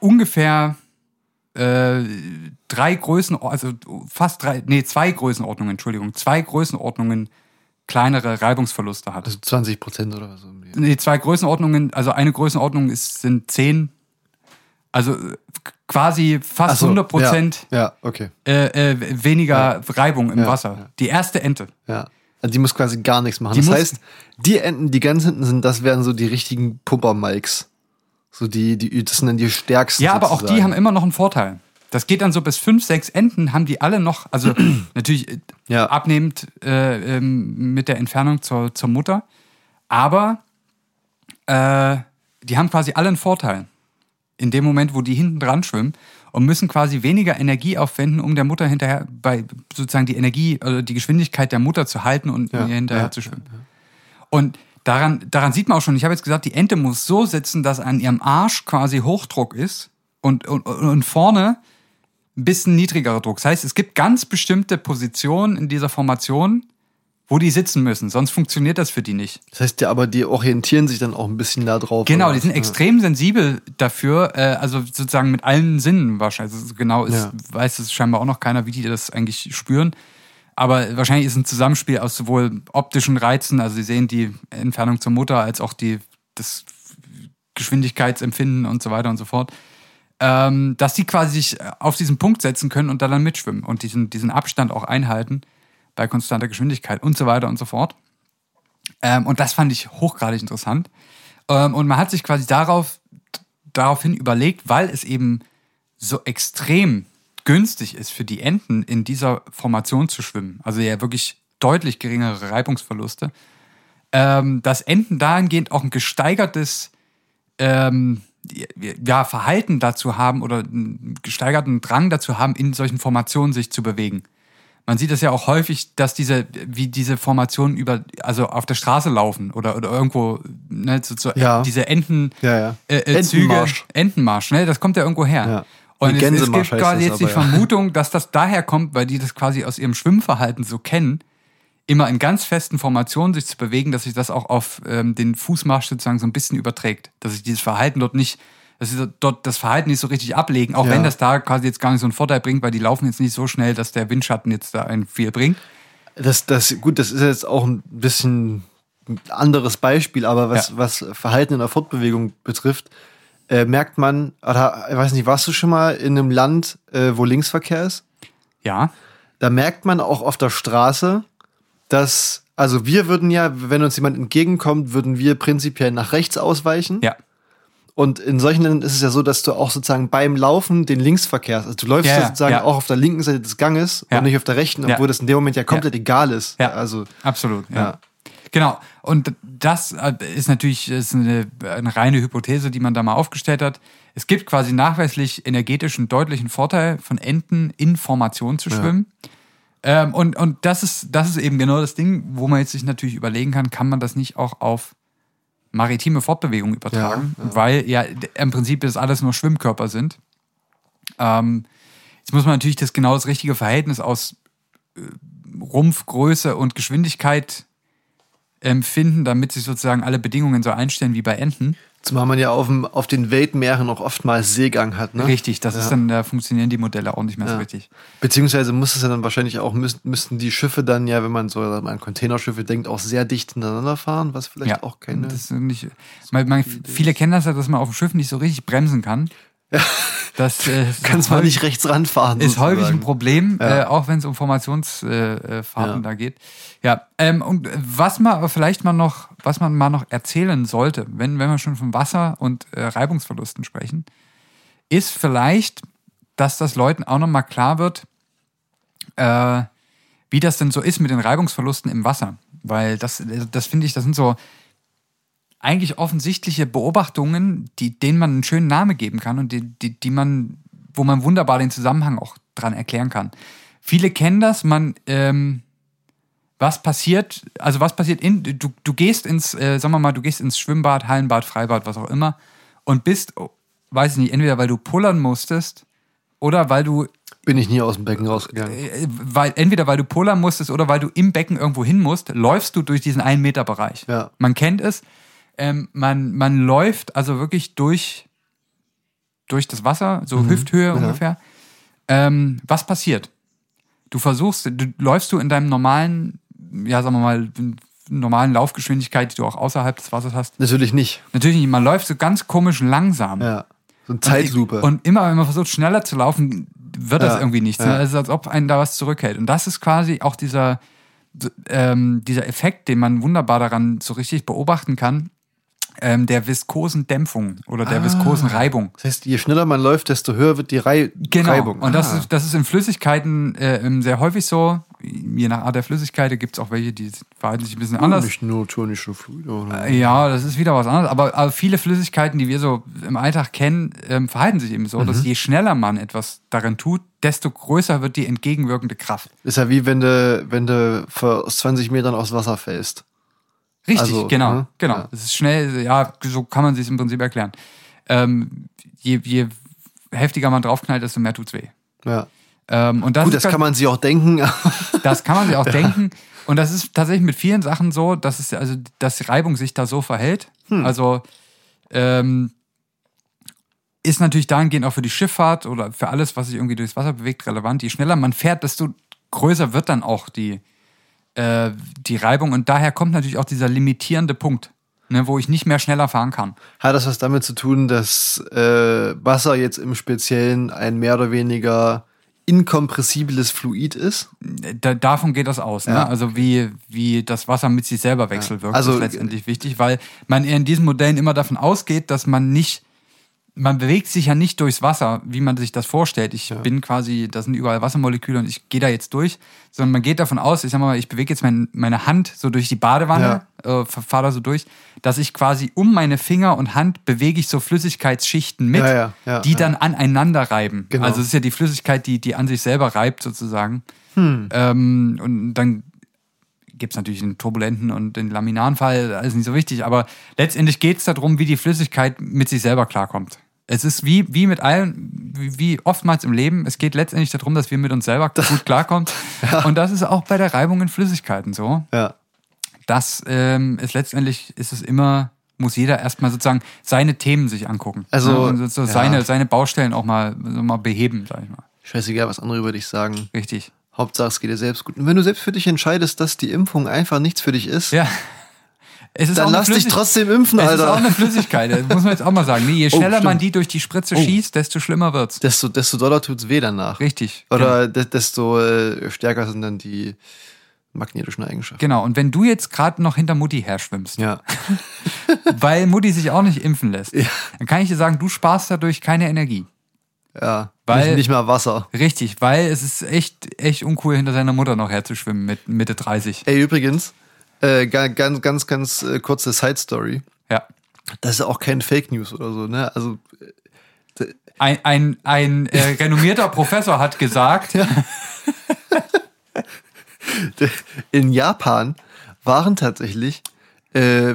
ungefähr äh, drei Größen, also fast drei, nee, zwei Größenordnungen, Entschuldigung, zwei Größenordnungen kleinere Reibungsverluste hat. Also 20 Prozent oder was. Nee, zwei Größenordnungen, also eine Größenordnung ist, sind zehn, also äh, quasi fast so, 100 Prozent Ja, ja, okay. äh, äh, weniger Reibung im Ja, Wasser. ja. Die erste Ente. Ja. Also die muss quasi gar nichts machen. Die das heißt, die Enten, die ganz hinten sind, das wären so die richtigen Pumper-Mikes. So die, die, das sind dann die stärksten. Ja, aber auch die sozusagen. haben immer noch einen Vorteil. Das geht dann so bis fünf, sechs Enten, haben die alle noch, also natürlich äh, Ja. abnehmend äh, ähm, mit der Entfernung zur, zur Mutter. Aber äh, die haben quasi alle einen Vorteil. In dem Moment, wo die hinten dran schwimmen und müssen quasi weniger Energie aufwenden, um der Mutter hinterher, bei sozusagen die Energie oder die Geschwindigkeit der Mutter zu halten und Ja, ihr hinterher ja, zu schwimmen. Und daran, daran sieht man auch schon, ich habe jetzt gesagt, die Ente muss so sitzen, dass an ihrem Arsch quasi Hochdruck ist und, und, und vorne ein bisschen niedrigerer Druck. Das heißt, es gibt ganz bestimmte Positionen in dieser Formation, wo die sitzen müssen, sonst funktioniert das für die nicht. Das heißt ja, aber die orientieren sich dann auch ein bisschen da drauf. Genau, oder die sind was? extrem sensibel dafür, äh, also sozusagen mit allen Sinnen wahrscheinlich. Also genau ist, Ja. weiß es scheinbar auch noch keiner, wie die das eigentlich spüren. Aber wahrscheinlich ist ein Zusammenspiel aus sowohl optischen Reizen, also sie sehen die Entfernung zur Mutter, als auch die, das Geschwindigkeitsempfinden und so weiter und so fort. Ähm, dass die quasi sich auf diesen Punkt setzen können und da dann mitschwimmen und diesen, diesen Abstand auch einhalten bei konstanter Geschwindigkeit und so weiter und so fort. Ähm, und das fand ich hochgradig interessant. Ähm, und man hat sich quasi darauf, daraufhin überlegt, weil es eben so extrem günstig ist für die Enten in dieser Formation zu schwimmen, also ja wirklich deutlich geringere Reibungsverluste, ähm, dass Enten dahingehend auch ein gesteigertes ähm, ja, Verhalten dazu haben oder einen gesteigerten Drang dazu haben, in solchen Formationen sich zu bewegen. Man sieht es ja auch häufig, dass diese, wie diese Formationen über, also auf der Straße laufen oder, oder irgendwo, ne, so, so Ja. diese Enten, Ja, ja. äh, äh, Züge, Entenmarsch. Entenmarsch, ne, das kommt ja irgendwo her. Ja. Und es, es gibt quasi jetzt die. Vermutung, dass das daher kommt, weil die das quasi aus ihrem Schwimmverhalten so kennen, immer in ganz festen Formationen sich zu bewegen, dass sich das auch auf ähm, den Fußmarsch sozusagen so ein bisschen überträgt. Dass sich dieses Verhalten dort nicht, dass sie dort das Verhalten nicht so richtig ablegen, auch Ja. wenn das da quasi jetzt gar nicht so einen Vorteil bringt, weil die laufen jetzt nicht so schnell, dass der Windschatten jetzt da ein viel bringt. Das, das, gut, das ist jetzt auch ein bisschen ein anderes Beispiel, aber was, Ja. was Verhalten in der Fortbewegung betrifft, äh, merkt man, oder, ich weiß nicht, warst du schon mal in einem Land, äh, wo Linksverkehr ist? Ja, Da merkt man auch auf der Straße, dass, also wir würden ja, wenn uns jemand entgegenkommt, würden wir prinzipiell nach rechts ausweichen. ja. Und in solchen Ländern ist es ja so, dass du auch sozusagen beim Laufen den Linksverkehr, also du läufst Ja, ja, ja, sozusagen ja. auch auf der linken Seite des Ganges Ja. und nicht auf der rechten, Ja. obwohl das in dem Moment ja komplett egal ist. Ja, Also, absolut. Ja. Ja. Genau. Und das äh, ist natürlich ist eine, eine reine Hypothese, die man da mal aufgestellt hat. Es gibt quasi nachweislich energetischen deutlichen Vorteil von Enten in Formation zu schwimmen. Ähm, und und das, ist, das ist eben genau das Ding, wo man jetzt sich natürlich überlegen kann, kann man das nicht auch auf maritime Fortbewegung übertragen, Ja, weil ja im Prinzip das alles nur Schwimmkörper sind. Ähm, jetzt muss man natürlich das genau das richtige Verhältnis aus äh, Rumpfgröße und Geschwindigkeit ähm, finden, damit sich sozusagen alle Bedingungen so einstellen wie bei Enten. Zumal man ja auf, dem, auf den Weltmeeren auch oftmals Seegang hat, ne? Richtig, das ist dann, da funktionieren die Modelle auch nicht mehr so Ja. richtig. Beziehungsweise muss es ja dann wahrscheinlich auch, müssten, müssten die Schiffe dann ja, wenn man so an Containerschiffe denkt, auch sehr dicht hintereinander fahren, was vielleicht Ja, auch keine. das nicht, man, man, viele kennen das ja, dass man auf dem Schiff nicht so richtig bremsen kann. Das äh, Kannst häufig- nicht rechts ranfahren. ist häufig ein sozusagen. Problem, Ja. äh, auch wenn es um Formationsfahrten äh, Fahrten Ja. da geht. Ja, ähm, und was man aber vielleicht mal noch, was man mal noch erzählen sollte, wenn, wenn wir schon von Wasser und äh, Reibungsverlusten sprechen, ist vielleicht, dass das Leuten auch noch mal klar wird, äh, wie das denn so ist mit den Reibungsverlusten im Wasser. Weil das, das finde ich, das sind so eigentlich offensichtliche Beobachtungen, die, denen man einen schönen Namen geben kann und die, die, die man, wo man wunderbar den Zusammenhang auch dran erklären kann. Viele kennen das, man, ähm, was passiert, also was passiert in, du, du gehst ins, äh, sagen wir mal, du gehst ins Schwimmbad, Hallenbad, Freibad, was auch immer und bist, oh, weiß ich nicht, entweder weil du pullern musstest oder weil du Bin ich nie aus dem Becken rausgegangen. äh, weil entweder weil du pullern musstest oder weil du im Becken irgendwo hin musst, läufst du durch diesen einen Meter Bereich. Ja. Man kennt es. Ähm, man, man läuft also wirklich durch, durch das Wasser, so Hüfthöhe ungefähr. Ähm, was passiert? Du versuchst, du läufst du in deinem normalen, ja, sagen wir mal, normalen Laufgeschwindigkeit, die du auch außerhalb des Wassers hast. Natürlich nicht. Natürlich nicht, man läuft so ganz komisch langsam. Ja. So eine Zeitlupe. Und immer, wenn man versucht, schneller zu laufen, wird das Ja, irgendwie nichts. ja. Ne? Es ist, als ob einen da was zurückhält. Und das ist quasi auch dieser, ähm, dieser Effekt, den man wunderbar daran so richtig beobachten kann, ähm, der viskosen Dämpfung oder der Ah. viskosen Reibung. das heißt, je schneller man läuft, desto höher wird die Rei Genau. Reibung. Und das, Ah. ist, das ist in Flüssigkeiten äh, ähm, sehr häufig so. Je nach Art der Flüssigkeit gibt es auch welche, die verhalten sich ein bisschen anders. Nicht nur tonische Fluide. Oder? Ja, das ist wieder was anderes. Aber, aber viele Flüssigkeiten, die wir so im Alltag kennen, ähm, verhalten sich eben so, Mhm. dass je schneller man etwas darin tut, desto größer wird die entgegenwirkende Kraft. Ist ja wie wenn du, wenn du vor- aus 20 Metern aufs Wasser fällst. Richtig, Also, genau, ne? genau. Ja. Es ist schnell, ja, so kann man sich im Prinzip erklären. Ähm, je, je heftiger man draufknallt, desto mehr tut's weh. Ja. Ähm, und das, Gut, das kann man sich auch denken. Das kann man sich auch denken. Und das ist tatsächlich mit vielen Sachen so, dass es also, dass die Reibung sich da so verhält. Hm. Also ähm, ist natürlich dahingehend auch für die Schifffahrt oder für alles, was sich irgendwie durchs Wasser bewegt, relevant. Je schneller man fährt, desto größer wird dann auch die, äh, die Reibung. Und daher kommt natürlich auch dieser limitierende Punkt, ne, wo ich nicht mehr schneller fahren kann. Hat das was damit zu tun, dass äh, Wasser jetzt im Speziellen ein mehr oder weniger inkompressibles Fluid ist? Da, davon geht das aus. Ne? Ja. Also wie, wie das Wasser mit sich selber wechselwirkt, Also, ist letztendlich wichtig, weil man in diesen Modellen immer davon ausgeht, dass man nicht, man bewegt sich ja nicht durchs Wasser, wie man sich das vorstellt. Ich bin quasi, da sind überall Wassermoleküle und ich gehe da jetzt durch, sondern man geht davon aus, ich sag mal, ich bewege jetzt mein, meine Hand so durch die Badewanne, äh, fahre da so durch, dass ich quasi um meine Finger und Hand bewege ich so Flüssigkeitsschichten mit, Ja, ja, ja, die ja. dann aneinander reiben. Genau. Also es ist ja die Flüssigkeit, die, die an sich selber reibt sozusagen. Hm. Ähm, und dann gibt es natürlich den turbulenten und den laminaren Fall, alles nicht so wichtig, aber letztendlich geht es darum, wie die Flüssigkeit mit sich selber klarkommt. Es ist wie, wie mit allen, wie, wie oftmals im Leben, es geht letztendlich darum, dass wir mit uns selber gut klarkommen. Und das ist auch bei der Reibung in Flüssigkeiten so. Ja. Das ähm, ist letztendlich, ist es immer, muss jeder erstmal sozusagen seine Themen sich angucken. Also, Ne? So ja. seine, seine Baustellen auch mal, so mal beheben, sag ich mal. Scheißegal, was andere über dich sagen. Richtig. Hauptsache, es geht dir selbst gut. Und wenn du selbst für dich entscheidest, dass die Impfung einfach nichts für dich ist, Ja. Es ist Dann lass dich trotzdem impfen, Es ist auch Alter. eine Flüssigkeit, das muss man jetzt auch mal sagen. Nee, je Oh, schneller man stimmt. die durch die Spritze schießt, desto schlimmer wird's. Desto, desto doller tut's weh danach. Richtig. Genau. Oder de desto äh, stärker sind dann die magnetischen Eigenschaften. Genau, und wenn du jetzt gerade noch hinter Mutti her schwimmst, Ja. weil Mutti sich auch nicht impfen lässt, dann kann ich dir sagen, du sparst dadurch keine Energie. Ja. Weil- nicht, nicht mal Wasser. Richtig, weil es ist echt, echt uncool, hinter seiner Mutter noch herzuschwimmen mit Mitte 30. Ey, übrigens, äh, ga- ganz, ganz, ganz äh, kurze Side-Story. Ja. Das ist auch kein Fake News oder so, ne? Also, Ein, ein, ein äh, renommierter Professor hat gesagt, in Japan waren tatsächlich äh,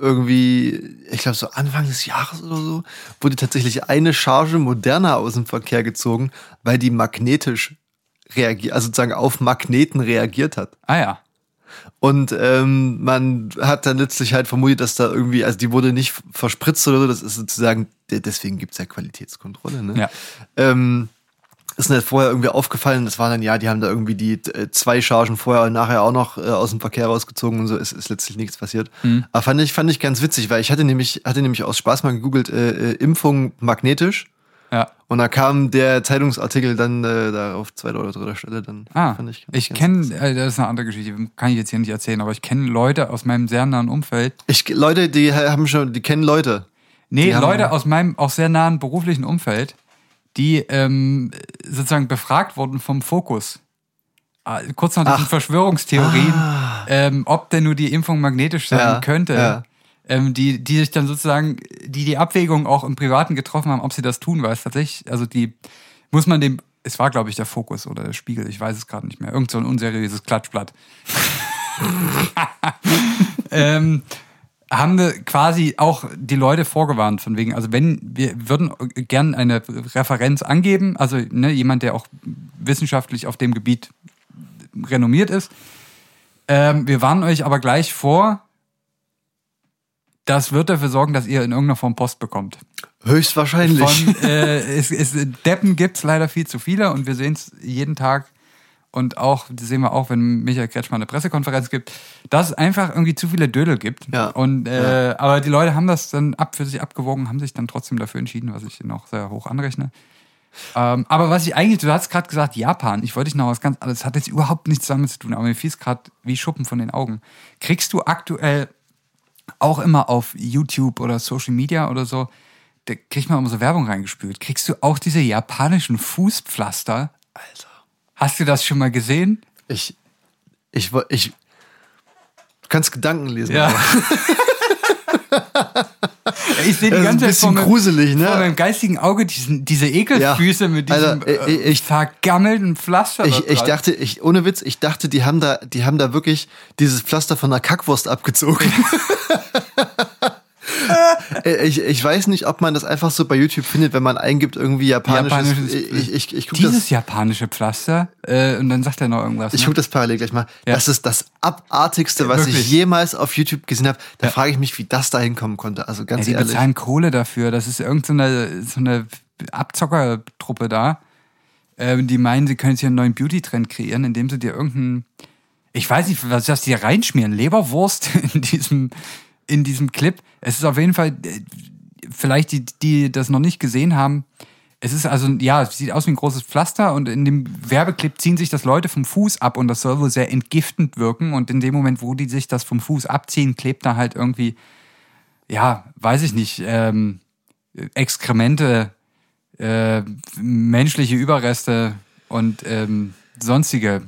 irgendwie, ich glaube so Anfang des Jahres oder so, wurde tatsächlich eine Charge moderner aus dem Verkehr gezogen, weil die magnetisch reagiert, also sozusagen auf Magneten reagiert hat. ah ja, Und ähm, man hat dann letztlich halt vermutet, dass da irgendwie, also die wurde nicht verspritzt oder so, das ist sozusagen, de- deswegen gibt's ja Qualitätskontrolle, ne? Ja. Ähm, ist mir vorher irgendwie aufgefallen, das war dann, ja, die haben da irgendwie die äh, zwei Chargen vorher und nachher auch noch äh, aus dem Verkehr rausgezogen und so, ist, ist letztlich nichts passiert. Aber fand ich, fand ich ganz witzig, weil ich hatte nämlich, hatte nämlich aus Spaß mal gegoogelt, äh, äh, Impfung magnetisch. Ja. Und da kam der Zeitungsartikel dann äh, da auf zweiter oder dritter Stelle. Dann Ah, fand ich, ich kenne, äh, das ist eine andere Geschichte, kann ich jetzt hier nicht erzählen, aber ich kenne Leute aus meinem sehr nahen Umfeld. Ich, Leute, die haben schon, die kennen Leute. Nee, Die haben- Leute aus meinem auch sehr nahen beruflichen Umfeld, die ähm, sozusagen befragt wurden vom Fokus. Ah, Kurz nach diesen Ach. Verschwörungstheorien, ähm, ob denn nur die Impfung magnetisch sein Ja, könnte. ja. Ähm, die, die sich dann sozusagen, die die Abwägung auch im Privaten getroffen haben, ob sie das tun, weil es tatsächlich, also die, muss man dem, es war glaube ich der Fokus oder der Spiegel, ich weiß es gerade nicht mehr, irgend so ein unseriöses Klatschblatt. ähm, haben wir quasi auch die Leute vorgewarnt von wegen, also wenn wir würden gern eine Referenz angeben, also ne, jemand, der auch wissenschaftlich auf dem Gebiet renommiert ist. Ähm, wir warnen euch aber gleich vor, das wird dafür sorgen, dass ihr in irgendeiner Form Post bekommt. Höchstwahrscheinlich. Von, äh, es, es, Deppen gibt's leider viel zu viele und wir sehen es jeden Tag. Und auch, das sehen wir auch, wenn Michael Kretschmann eine Pressekonferenz gibt, dass es einfach irgendwie zu viele Dödel gibt. Ja. Und äh, aber die Leute haben das dann ab für sich abgewogen, haben sich dann trotzdem dafür entschieden, was ich auch sehr hoch anrechne. Ähm, aber was ich eigentlich, du hast gerade gesagt, Japan, ich wollte dich noch was ganz anderes, hat jetzt überhaupt nichts damit zu tun, aber mir fiel es gerade wie Schuppen von den Augen. Kriegst du aktuell auch immer auf YouTube oder Social Media oder so, da kriegt man immer so Werbung reingespült. Kriegst du auch diese japanischen Fußpflaster? Alter. Hast du das schon mal gesehen? Ich, ich, ich, du kannst Gedanken lesen. Ja. ich sehe die ganze Zeit vor meinem- gruselig, ne? vor meinem geistigen Auge diesen, diese Ekelfüße Ja. mit diesem Also, äh, äh, ich- vergammelten Pflaster. Ich, ich dachte, ich, ohne Witz, ich dachte, die haben da, die haben da wirklich dieses Pflaster von der Kackwurst abgezogen. Äh, ich, ich weiß nicht, ob man das einfach so bei YouTube findet, wenn man eingibt irgendwie japanisches. Japanisches- ich ich, ich gucke dieses das, japanische Pflaster äh, und dann sagt er noch irgendwas. ich ne? guck das parallel gleich mal. Ja. Das ist das abartigste, was Wirklich. ich jemals auf YouTube gesehen habe. Da frage ich mich, wie das da hinkommen konnte. Also Ja, ganz die ehrlich. bezahlen Kohle dafür. Das ist irgendeine so eine Abzockertruppe da. Ähm, die meinen, sie können jetzt hier einen neuen Beauty-Trend kreieren, indem sie dir irgendeinen, ich weiß nicht, was das die reinschmieren, Leberwurst in diesem, in diesem Clip. Es ist auf jeden Fall, äh, vielleicht die, die das noch nicht gesehen haben, es ist also, ja, es sieht aus wie ein großes Pflaster und in dem Werbeclip ziehen sich das Leute vom Fuß ab und das soll wohl sehr entgiftend wirken und in dem Moment, wo die sich das vom Fuß abziehen, klebt da halt irgendwie ja, weiß ich nicht, ähm, Exkremente, äh, menschliche Überreste und ähm, sonstige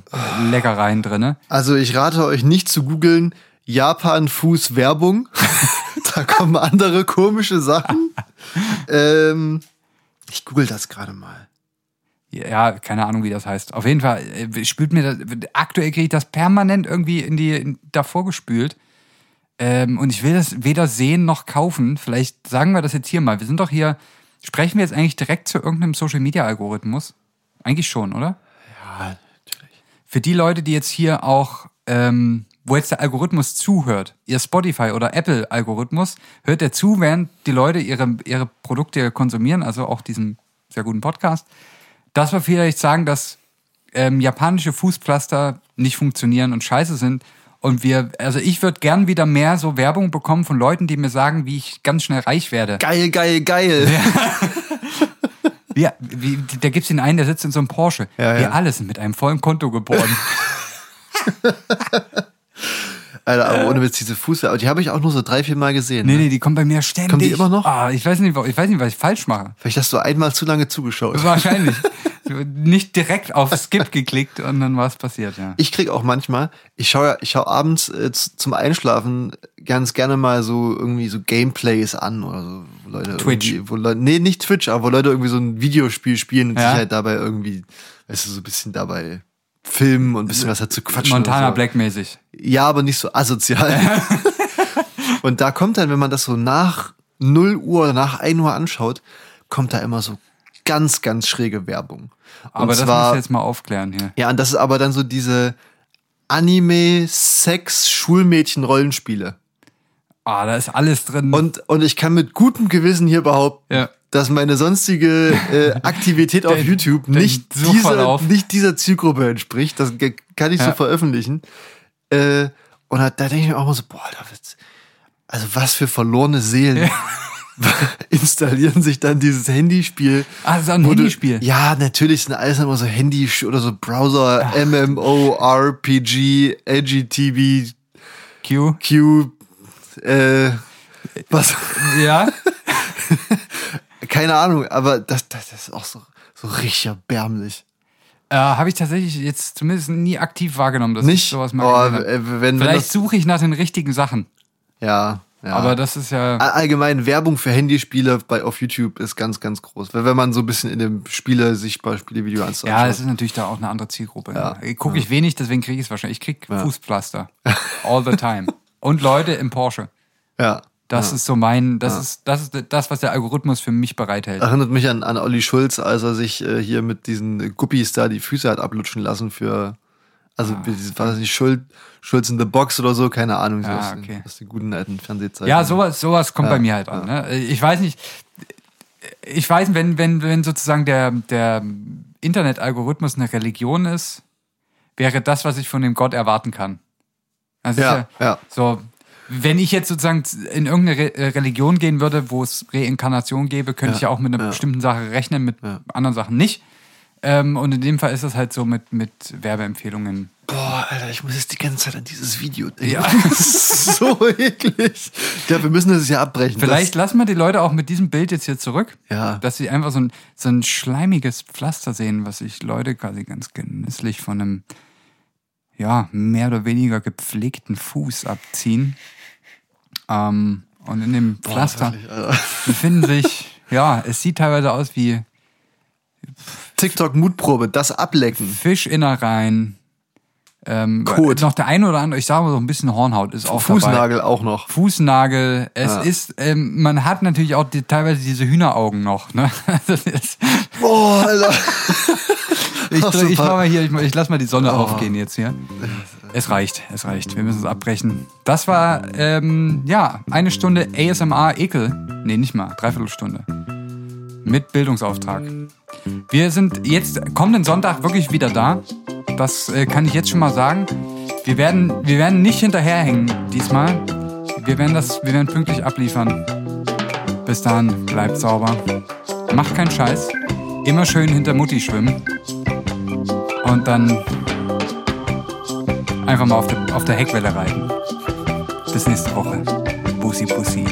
Leckereien drinne. Also ich rate euch nicht zu googeln Japan Fuß Werbung. da kommen andere komische Sachen. ähm, ich google das gerade mal. Ja, keine Ahnung, wie das heißt. Auf jeden Fall äh, spült mir das, aktuell kriege ich das permanent irgendwie in die, in, davor gespült. Ähm, und ich will das weder sehen noch kaufen. Vielleicht sagen wir das jetzt hier mal. Wir sind doch hier, sprechen wir jetzt eigentlich direkt zu irgendeinem Social Media Algorithmus? Eigentlich schon, oder? Ja, natürlich. für die Leute, die jetzt hier auch, ähm, wo jetzt der Algorithmus zuhört, ihr Spotify oder Apple Algorithmus, hört der zu, während die Leute ihre, ihre Produkte konsumieren, also auch diesen sehr guten Podcast, dass wir vielleicht sagen, dass ähm, japanische Fußpflaster nicht funktionieren und scheiße sind Und wir, also ich würde gern wieder mehr so Werbung bekommen von Leuten, die mir sagen, wie ich ganz schnell reich werde. Geil, geil, geil. Ja, wie, da gibt's den einen, der sitzt in so einem Porsche. Ja, ja. Wir alle sind mit einem vollen Konto geboren. Alter, aber ohne Witz, diese Fuß, aber die habe ich auch nur so drei, vier Mal gesehen. nee, ne? nee, die kommen bei mir ständig. Kommen die immer noch? Ah, ich weiß nicht, ich weiß nicht, was ich falsch mache. Vielleicht hast du einmal zu lange zugeschaut. Wahrscheinlich. nicht direkt auf Skip geklickt und dann war es passiert, ja. Ich krieg auch manchmal, ich schaue ich schaue abends äh, zum Einschlafen ganz gerne mal so irgendwie so Gameplays an oder so, wo Leute Twitch. wo Leute, nee, nicht Twitch, aber wo Leute irgendwie so ein Videospiel spielen und Ja. sich halt dabei irgendwie, weißt du, so ein bisschen dabei filmen und ein bisschen was dazu quatschen. Montana so. Black mäßig. Ja, aber nicht so asozial. und da kommt dann, wenn man das so nach 0 Uhr nach 1 Uhr anschaut, kommt da immer so ganz, ganz schräge Werbung. Und Aber das zwar, muss ich jetzt mal aufklären hier. ja, und das ist aber dann so diese Anime-Sex-Schulmädchen-Rollenspiele. Ah, da ist alles drin. Und, und ich kann mit gutem Gewissen hier behaupten, Ja. Dass meine sonstige äh, Aktivität auf YouTube nicht dieser, nicht dieser Zielgruppe entspricht. Das kann ich so Ja. veröffentlichen. Äh, und da, da denke ich mir auch mal so, boah, da wird's, also was für verlorene Seelen installieren sich dann dieses Handyspiel. Ah, das ist auch ein wo du- Handyspiel. Ja, natürlich sind alles immer so Handy oder so Browser, MMO, RPG, LGTB, Q. Q, äh, was, Ja. Keine Ahnung, aber das, das, ist auch so, so richtig erbärmlich. Äh, Habe ich tatsächlich jetzt zumindest nie aktiv wahrgenommen, dass ich Nicht? sowas Oh, mal gesehen hab. äh, wenn, wenn Vielleicht suche ich nach den richtigen Sachen. ja, ja. Aber das ist ja. All- Allgemein Werbung für Handyspiele bei, auf YouTube ist ganz, ganz groß. Weil wenn man so ein bisschen in dem Spiele, sichtbar Spielevideo anschaut. Ja, es ist natürlich da auch eine andere Zielgruppe. Ja. Ja. Gucke ich wenig, deswegen kriege ich es wahrscheinlich. Ich krieg Fußpflaster. All the time. Und Leute im Porsche. ja. Das ist so mein, das ist, das ist das, was der Algorithmus für mich bereithält. Erinnert mich an, an Olli Schulz, als er sich äh, hier mit diesen Guppies da die Füße hat ablutschen lassen für, also Ah. war das nicht Schuld, Schulz in the Box oder so, keine Ahnung, so Ja, aus, okay. aus den guten alten Fernsehzeiten. Ja, sowas, sowas kommt bei mir halt an. Ne? Ich weiß nicht, ich weiß, wenn, wenn, wenn sozusagen der, der Internetalgorithmus eine Religion ist, wäre das, was ich von dem Gott erwarten kann. Also Ja, ist ja. So, wenn ich jetzt sozusagen in irgendeine Re äh, Religion gehen würde, wo es Reinkarnation gäbe, könnte Ja, ich ja auch mit einer ja. bestimmten Sache rechnen, mit Ja. anderen Sachen nicht. Ähm, und in dem Fall ist das halt so mit, mit Werbeempfehlungen. Boah, Alter, ich muss jetzt die ganze Zeit an dieses Video denken. Ja. Das ist so eklig. Ja, wir müssen das ja abbrechen. Vielleicht lassen wir die Leute auch mit diesem Bild jetzt hier zurück. Ja. Dass sie einfach so ein, so ein schleimiges Pflaster sehen, was sich Leute quasi ganz genüsslich von einem, ja, mehr oder weniger gepflegten Fuß abziehen. Ähm, und in dem Pflaster Boah, befinden sich, ja, es sieht teilweise aus wie TikTok-Mutprobe, das Ablecken. Fischinnereien. Ähm, Kot. Noch der eine oder andere, ich sage mal so ein bisschen Hornhaut ist auch dabei. Fußnagel auch noch. Fußnagel. Es Ja. ist, ähm, man hat natürlich auch die, teilweise diese Hühneraugen noch. Ne? Boah, Alter. ich ich, mach mal hier, ich, ich lass mal die Sonne Oh. aufgehen jetzt hier. Es reicht, es reicht. Wir müssen es abbrechen. Das war, ähm, ja, eine Stunde ASMR Ekel. Nee, nicht mal, dreiviertel Mit Bildungsauftrag. Wir sind jetzt kommenden Sonntag wirklich wieder da. Das äh, kann ich jetzt schon mal sagen. Wir werden, wir werden nicht hinterherhängen diesmal. Wir werden das, wir werden pünktlich abliefern. Bis dahin, bleibt sauber. Macht keinen Scheiß. Immer schön hinter Mutti schwimmen. Und dann einfach mal auf der, auf der Heckwelle reiten. Bis nächste Woche. Bussi, Bussi.